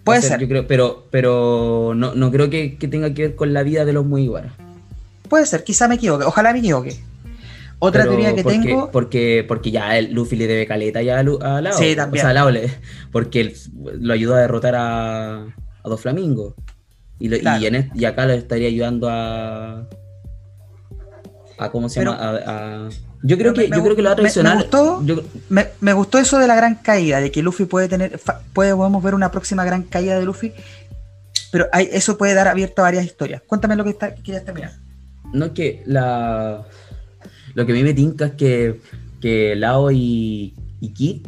Puede ser. Yo creo, pero pero no, no creo que, que tenga que ver con la vida de los Mugiwara. Puede ser, quizá me equivoque. Ojalá me equivoque. Otra Pero teoría que porque, tengo. Porque, porque ya el Luffy le debe caleta ya a, Lao. Sí, también. O sea, a Lao le- porque él lo ayudó a derrotar a, a Dos Flamingos. Y, lo- y en acá le estaría ayudando a. a ¿Cómo se Pero- llama? A- a- yo creo que, me- yo creo que lo va a me- me traicionar. gustó. yo- Me, me gustó eso de la gran caída, de que Luffy puede tener, puede, podemos ver una próxima gran caída de Luffy, pero hay, eso puede dar abierto a varias historias. Cuéntame lo que está, querías terminar. no es que la. Lo que a mí me tinca es que, que Lao y, y Kid.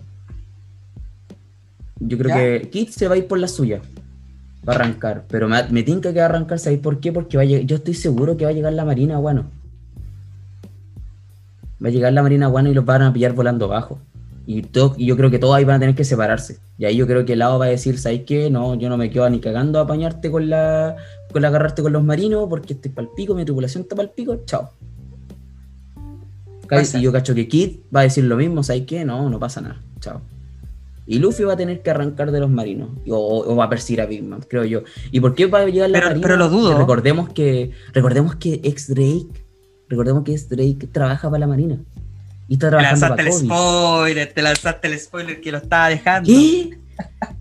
Yo creo ¿Ya? que Kid se va a ir por la suya. Va a arrancar. Pero me, me tinca que va a arrancar, ¿sabéis por qué? Porque va a yo estoy seguro que va a llegar la Marina Guano. Va a llegar la Marina Guano y los van a pillar volando bajo. Y, todo, y yo creo que todos ahí van a tener que separarse. Y ahí yo creo que Lao va a decir, ¿sabéis qué? No, yo no me quedo ni cagando a apañarte con la, con la agarrarte con los marinos porque estoy pal pico, mi tripulación está pal pico, Puede Y yo cacho que Kid va a decir lo mismo, ¿sabes qué? No, no pasa nada, chao. Y Luffy va a tener que arrancar de los marinos, o, o va a perseguir a Big Man, creo yo. ¿Y por qué va a llegar la Pero- marina? pero lo dudo. Recordemos que, recordemos que ex Drake, recordemos que ex Drake trabaja para la marina. Y está Te trabajando lanzaste para el Kobe. spoiler, te lanzaste el spoiler que lo estaba dejando. ¿Qué?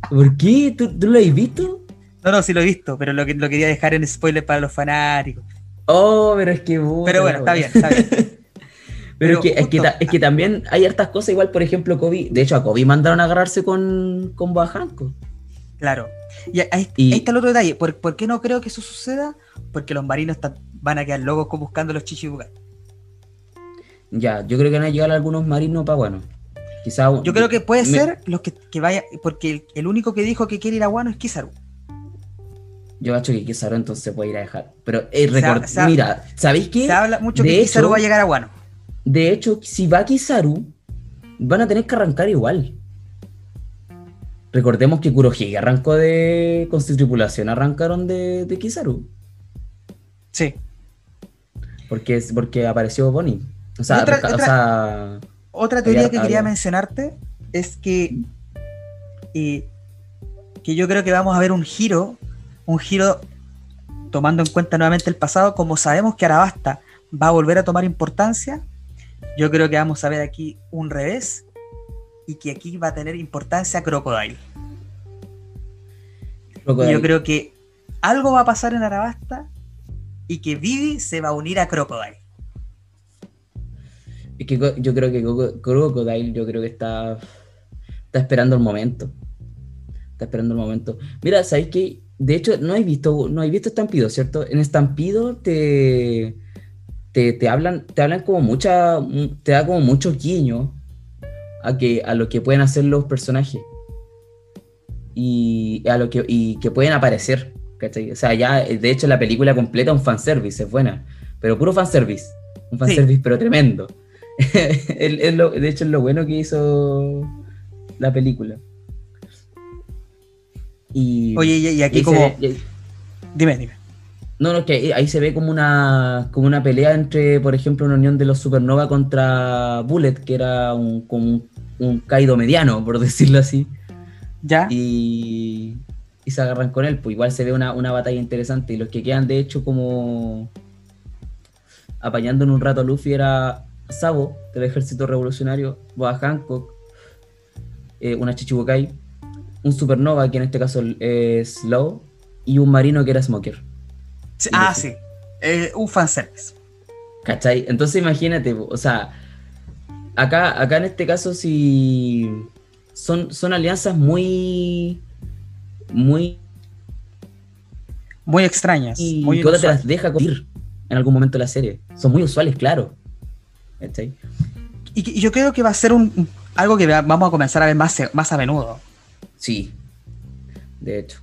¿Por qué? ¿Tú, tú lo has visto? No, no, sí lo he visto, pero lo, que, lo quería dejar en spoiler para los fanáticos. Oh, pero es que... puta Pero bueno, está bien, está bien. Pero, Pero es, que, es, que, justo- ta- es que también hay hartas cosas, igual, por ejemplo, Kobe. De hecho, a Kobe mandaron a agarrarse con, con Boa Hancock. Claro. Y ahí, Y- ahí está el otro detalle. ¿Por, por qué no creo que eso suceda? Porque los marinos están- van a quedar locos buscando los chichibukai. Ya, yo creo que van a llegar algunos marinos para bueno. Quizá, Yo creo que puede me- ser los que, que vaya, porque el, el único que dijo que quiere ir a Wano es Kizaru. Yo cacho que Kizaru entonces puede ir a dejar. Pero eh, Se ha- record- se ha- mira, ¿sabéis qué? Se habla mucho De que Kizaru hecho- va a llegar a Wano. De hecho, si va Kizaru, van a tener que arrancar igual. Recordemos que Kurohige arrancó de. con su tripulación, arrancaron de, de Kizaru. Sí. Porque, es, porque apareció Bonnie. O sea, Otra- o sea, Otra teoría Había- que quería había- mencionarte es que, eh, que yo creo que vamos a ver un giro, un giro tomando en cuenta nuevamente el pasado, como sabemos que Arabasta va a volver a tomar importancia, yo creo que vamos a ver aquí un revés y que aquí va a tener importancia Crocodile. Y yo creo que algo va a pasar en Arabasta y que Vivi se va a unir a Crocodile. Es que yo creo que Crocodile, yo creo que está, está esperando el momento. Está esperando el momento. Mira, ¿sabéis qué? De hecho, no has visto, no has visto Estampido, ¿cierto? En Estampido te, te, te hablan, te hablan como mucha, te da como mucho guiño a que, a lo que pueden hacer los personajes. Y a lo que, y que pueden aparecer. ¿cachai? O sea, ya, de hecho, la película completa un fanservice, es buena. Pero puro fanservice. Un fanservice, pero tremendo. de hecho, es lo bueno que hizo la película. Y, Oye, y aquí como... dime, dime. No, no, que ahí se ve como una, como una pelea entre, por ejemplo, una unión de los Supernova contra Bullet, que era un, como un, Kaido mediano, por decirlo así. Ya. Y, y se agarran con él. Pues igual se ve una, una batalla interesante. Y los que quedan, de hecho, como apañando en un rato a Luffy era Sabo, del ejército revolucionario, Boa Hancock, eh, una Chichibukai, un Supernova, que en este caso es Slow, y un marino que era Smoker ah, sí. Eh, un fanservice. ¿Cachai? Entonces imagínate, o sea, acá, acá en este caso sí son, son alianzas muy. muy. muy extrañas. Y muy te las deja ir en algún momento de la serie. Son muy usuales, claro. ¿Cachai? Y, yo creo que va a ser un, algo que vamos a comenzar a ver más, más a menudo. Sí, de hecho.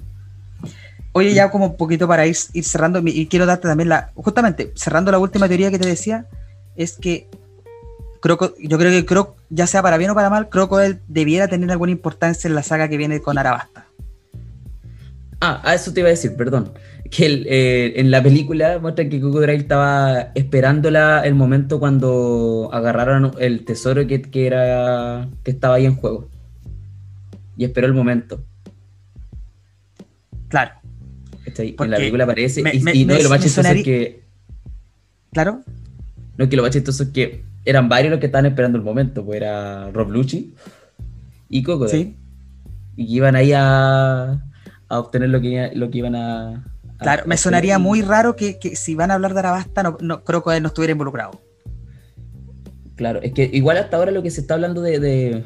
Oye, ya como un poquito para ir, cerrando, y quiero darte también la, justamente, cerrando la última teoría que te decía, es que Croco, yo creo que Croc, ya sea para bien o para mal, Crocodile debiera tener alguna importancia en la saga que viene con Arabasta. Ah, a eso te iba a decir, perdón. Que eh, en la película muestra que Crocodile estaba esperando el momento cuando agarraron el tesoro que, que, era, que estaba ahí en juego. Y esperó el momento. Claro en la película aparece. y, no, lo más chistoso es que. Claro. No, que lo más chistoso es que eran varios los que estaban esperando el momento. Pues era Rob Lucci y Coco. Sí. Y que iban ahí a, a obtener lo que, lo que iban a. claro, me sonaría muy raro que, si van a hablar de Arabasta, no, no, él no estuviera involucrado. Claro, es que igual hasta ahora lo que se está hablando de,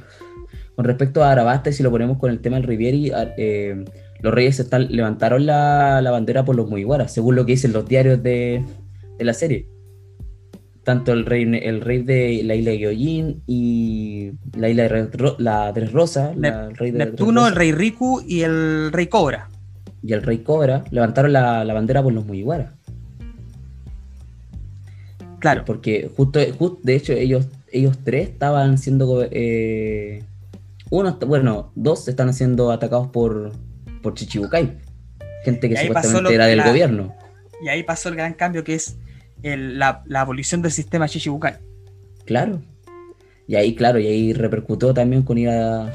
con respecto a Arabasta, y si lo ponemos con el tema del Rivieri, eh, los reyes están, levantaron la, bandera por los Mugiwara, según lo que dicen los diarios de, la serie. Tanto el rey, el rey de la isla de Gyojin y la isla de la Tres Rosa, el rey de Neptuno, el rey Riku y el rey Cobra. Y el rey Cobra levantaron la, bandera por los Mugiwara. Claro. Porque justo, de hecho, ellos, ellos tres estaban siendo. Eh, uno, bueno, dos están siendo atacados por, por Chichibukai, gente que supuestamente era del gobierno. Y ahí pasó el gran cambio que es la, abolición del sistema Chichibukai. Claro. Y ahí, claro, y ahí repercutó también con ir a,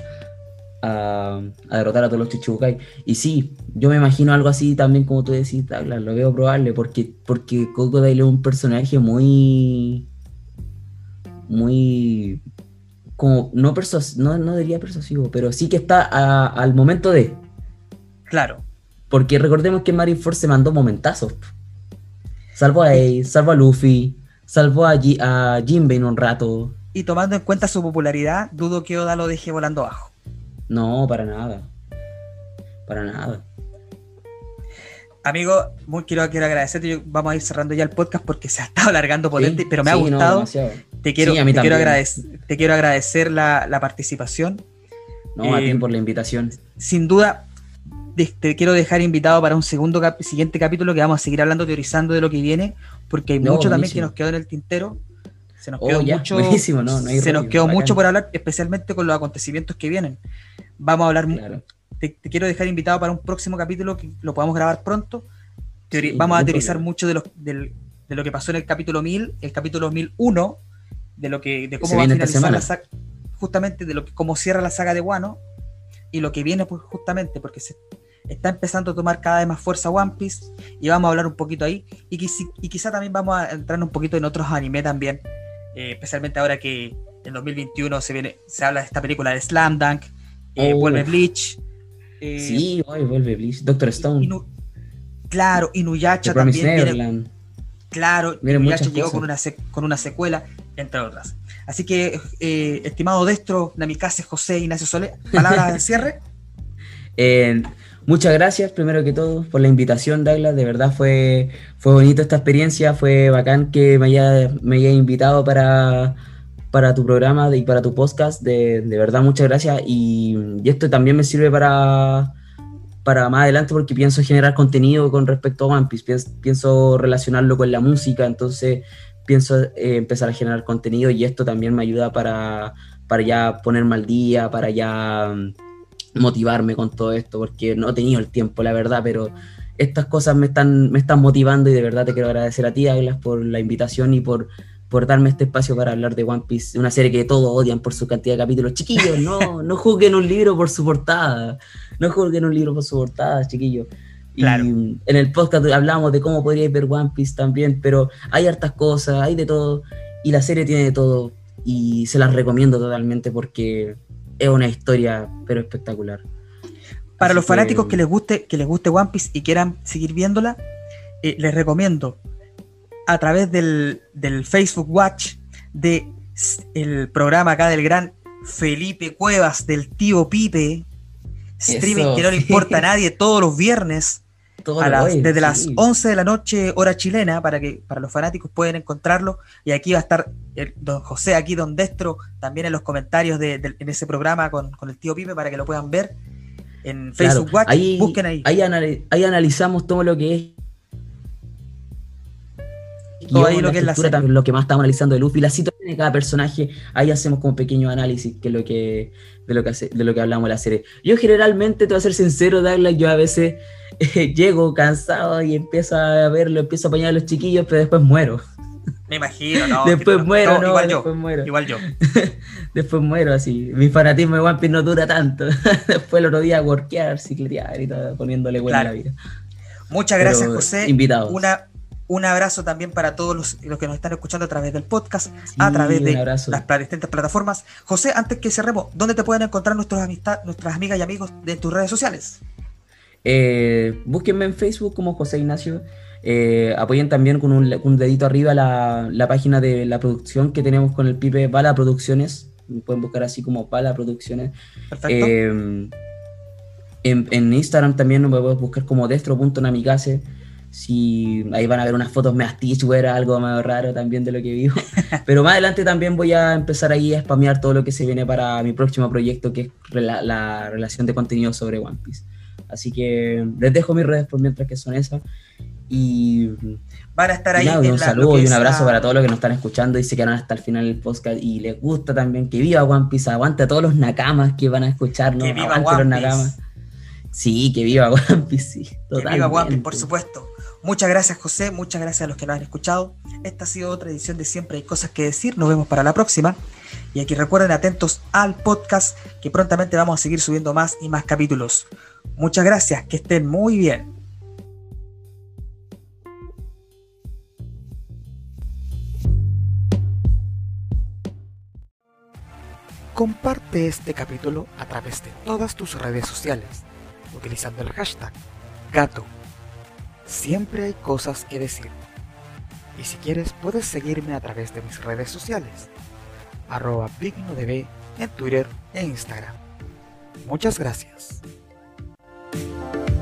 derrotar a todos los Chichibukai. Y sí, yo me imagino algo así también como tú decís, lo veo probable, porque, porque Crocodile es un personaje muy. muy. como no no, no diría persuasivo, pero sí que está al momento de. Claro. Porque recordemos que Marineford se mandó momentazos. Salvo a Ace, salvo a Luffy, salvo a, G a Jinbei un rato. Y tomando en cuenta su popularidad, dudo que Oda lo deje volando abajo. No, para nada. Para nada. Amigo, muy quiero, quiero agradecerte. Vamos a ir cerrando ya el podcast porque se ha estado alargando potente, pero me ha gustado. te, quiero, te, quiero agradecer, te quiero agradecer la, participación. No, a ti eh, por la invitación. Sin duda, te quiero dejar invitado para un segundo siguiente capítulo que vamos a seguir hablando, teorizando de lo que viene, porque hay mucho también que nos quedó en el tintero. Se nos quedó oh, mucho, se nos quedó mucho por hablar, especialmente con los acontecimientos que vienen. Vamos a hablar. Te, quiero dejar invitado para un próximo capítulo que lo podamos grabar pronto. vamos a teorizar mucho de, de lo que pasó en el capítulo 1000, el capítulo 1001, de lo que de cómo va a finalizar la saga, justamente de lo que cómo cierra la saga de Wano y lo que viene pues justamente porque se, está empezando a tomar cada vez más fuerza One Piece y vamos a hablar un poquito ahí y, y quizá también vamos a entrar un poquito en otros anime también, eh, especialmente ahora que en 2021 se viene se habla de esta película de Slam Dunk, eh, oh. vuelve Bleach. Eh, sí, vuelve Bleach, Doctor Stone. claro, Inuyasha también viene, Claro, Inuyasha llegó con una, con una secuela, entre otras. Así que, estimado Destro, Namikaze, José, Ignacio Solé, palabras de cierre. Muchas gracias, primero que todo, por la invitación, Douglas. De verdad fue, fue bonito esta experiencia, fue bacán que me hayas me haya invitado para, para tu programa y para tu podcast. De, verdad, muchas gracias. Y, esto también me sirve para, para más adelante porque pienso generar contenido con respecto a One Piece. Pienso, relacionarlo con la música. Entonces, pienso eh, empezar a generar contenido y esto también me ayuda para, para ya ponerme al día, para ya motivarme con todo esto, porque no he tenido el tiempo, la verdad, pero estas cosas me están, me están motivando y de verdad te quiero agradecer a ti, Douglas, por la invitación y por, por darme este espacio para hablar de One Piece, una serie que todos odian por su cantidad de capítulos. Chiquillos, no, no juzguen un libro por su portada, no juzguen un libro por su portada, chiquillos. Y en el podcast hablamos de cómo podríais ver One Piece también, pero hay hartas cosas, hay de todo, y la serie tiene de todo, y se las recomiendo totalmente porque es una historia, pero espectacular. Para los fanáticos que... les guste, que les guste One Piece y quieran seguir viéndola, eh, les recomiendo a través del, Facebook Watch de el programa acá del gran Felipe Cuevas del tío Pipe, streaming que no le importa a nadie todos los viernes desde las 11 de la noche, hora chilena, para que para los fanáticos pueden encontrarlo. Y aquí va a estar don José, aquí don Destro, también en los comentarios de, en ese programa con, el tío Pipe para que lo puedan ver en Facebook Watch. Ahí, busquen ahí. Ahí, analizamos todo lo que es todo ahí lo que es la lo que más estamos analizando de Luffy, la situación de cada personaje, ahí hacemos como pequeño análisis que lo que, de, lo que de lo que hablamos de la serie. Yo generalmente, te voy a ser sincero, Douglas, yo a veces llego cansado y empiezo a verlo, empiezo a apañar a los chiquillos, pero después muero. Me imagino, no. después muero, no, igual yo. Muero. Igual yo. después muero así. Mi fanatismo de One Piece no dura tanto. después el otro día workear, cicletear y todo, poniéndole buena a la vida. Muchas gracias, José. Invitados. Una, un abrazo también para todos los, que nos están escuchando a través del podcast, a través de las distintas plataformas. José, antes que cerremos, ¿dónde te pueden encontrar nuestros amistad, nuestras amigas y amigos de tus redes sociales? Eh, búsquenme en Facebook como José Ignacio. Eh, apoyen también con un, dedito arriba la, la, página de la producción que tenemos con el Pipe Bala Producciones. Me pueden buscar así como Bala Producciones. Perfecto. Eh, en, Instagram también me puedes buscar como destro.namicase. Si ahí van a ver unas fotos me o algo más raro también de lo que vivo. Pero más adelante también voy a empezar ahí a spamear todo lo que se viene para mi próximo proyecto, que es la, la relación de contenido sobre One Piece. Así que les dejo mis redes por mientras que son esas. Y van a estar ahí. un saludo y un abrazo para todos los que nos están escuchando y se quedan hasta el final del podcast. Y les gusta también que viva One Piece, aguante a todos los nakamas que van a escucharnos. Que viva One los nakamas. Sí, que viva One Piece, sí, Que viva One Piece, por supuesto. Muchas gracias, José. Muchas gracias a los que nos han escuchado. Esta ha sido otra edición de Siempre hay cosas que decir. Nos vemos para la próxima. Y aquí recuerden atentos al podcast que prontamente vamos a seguir subiendo más y más capítulos. Muchas gracias, que estén muy bien. Comparte este capítulo a través de todas tus redes sociales, utilizando el hashtag gato. Siempre hay cosas que decir. Y si quieres puedes seguirme a través de mis redes sociales, arroba en Twitter e Instagram. Muchas gracias. Música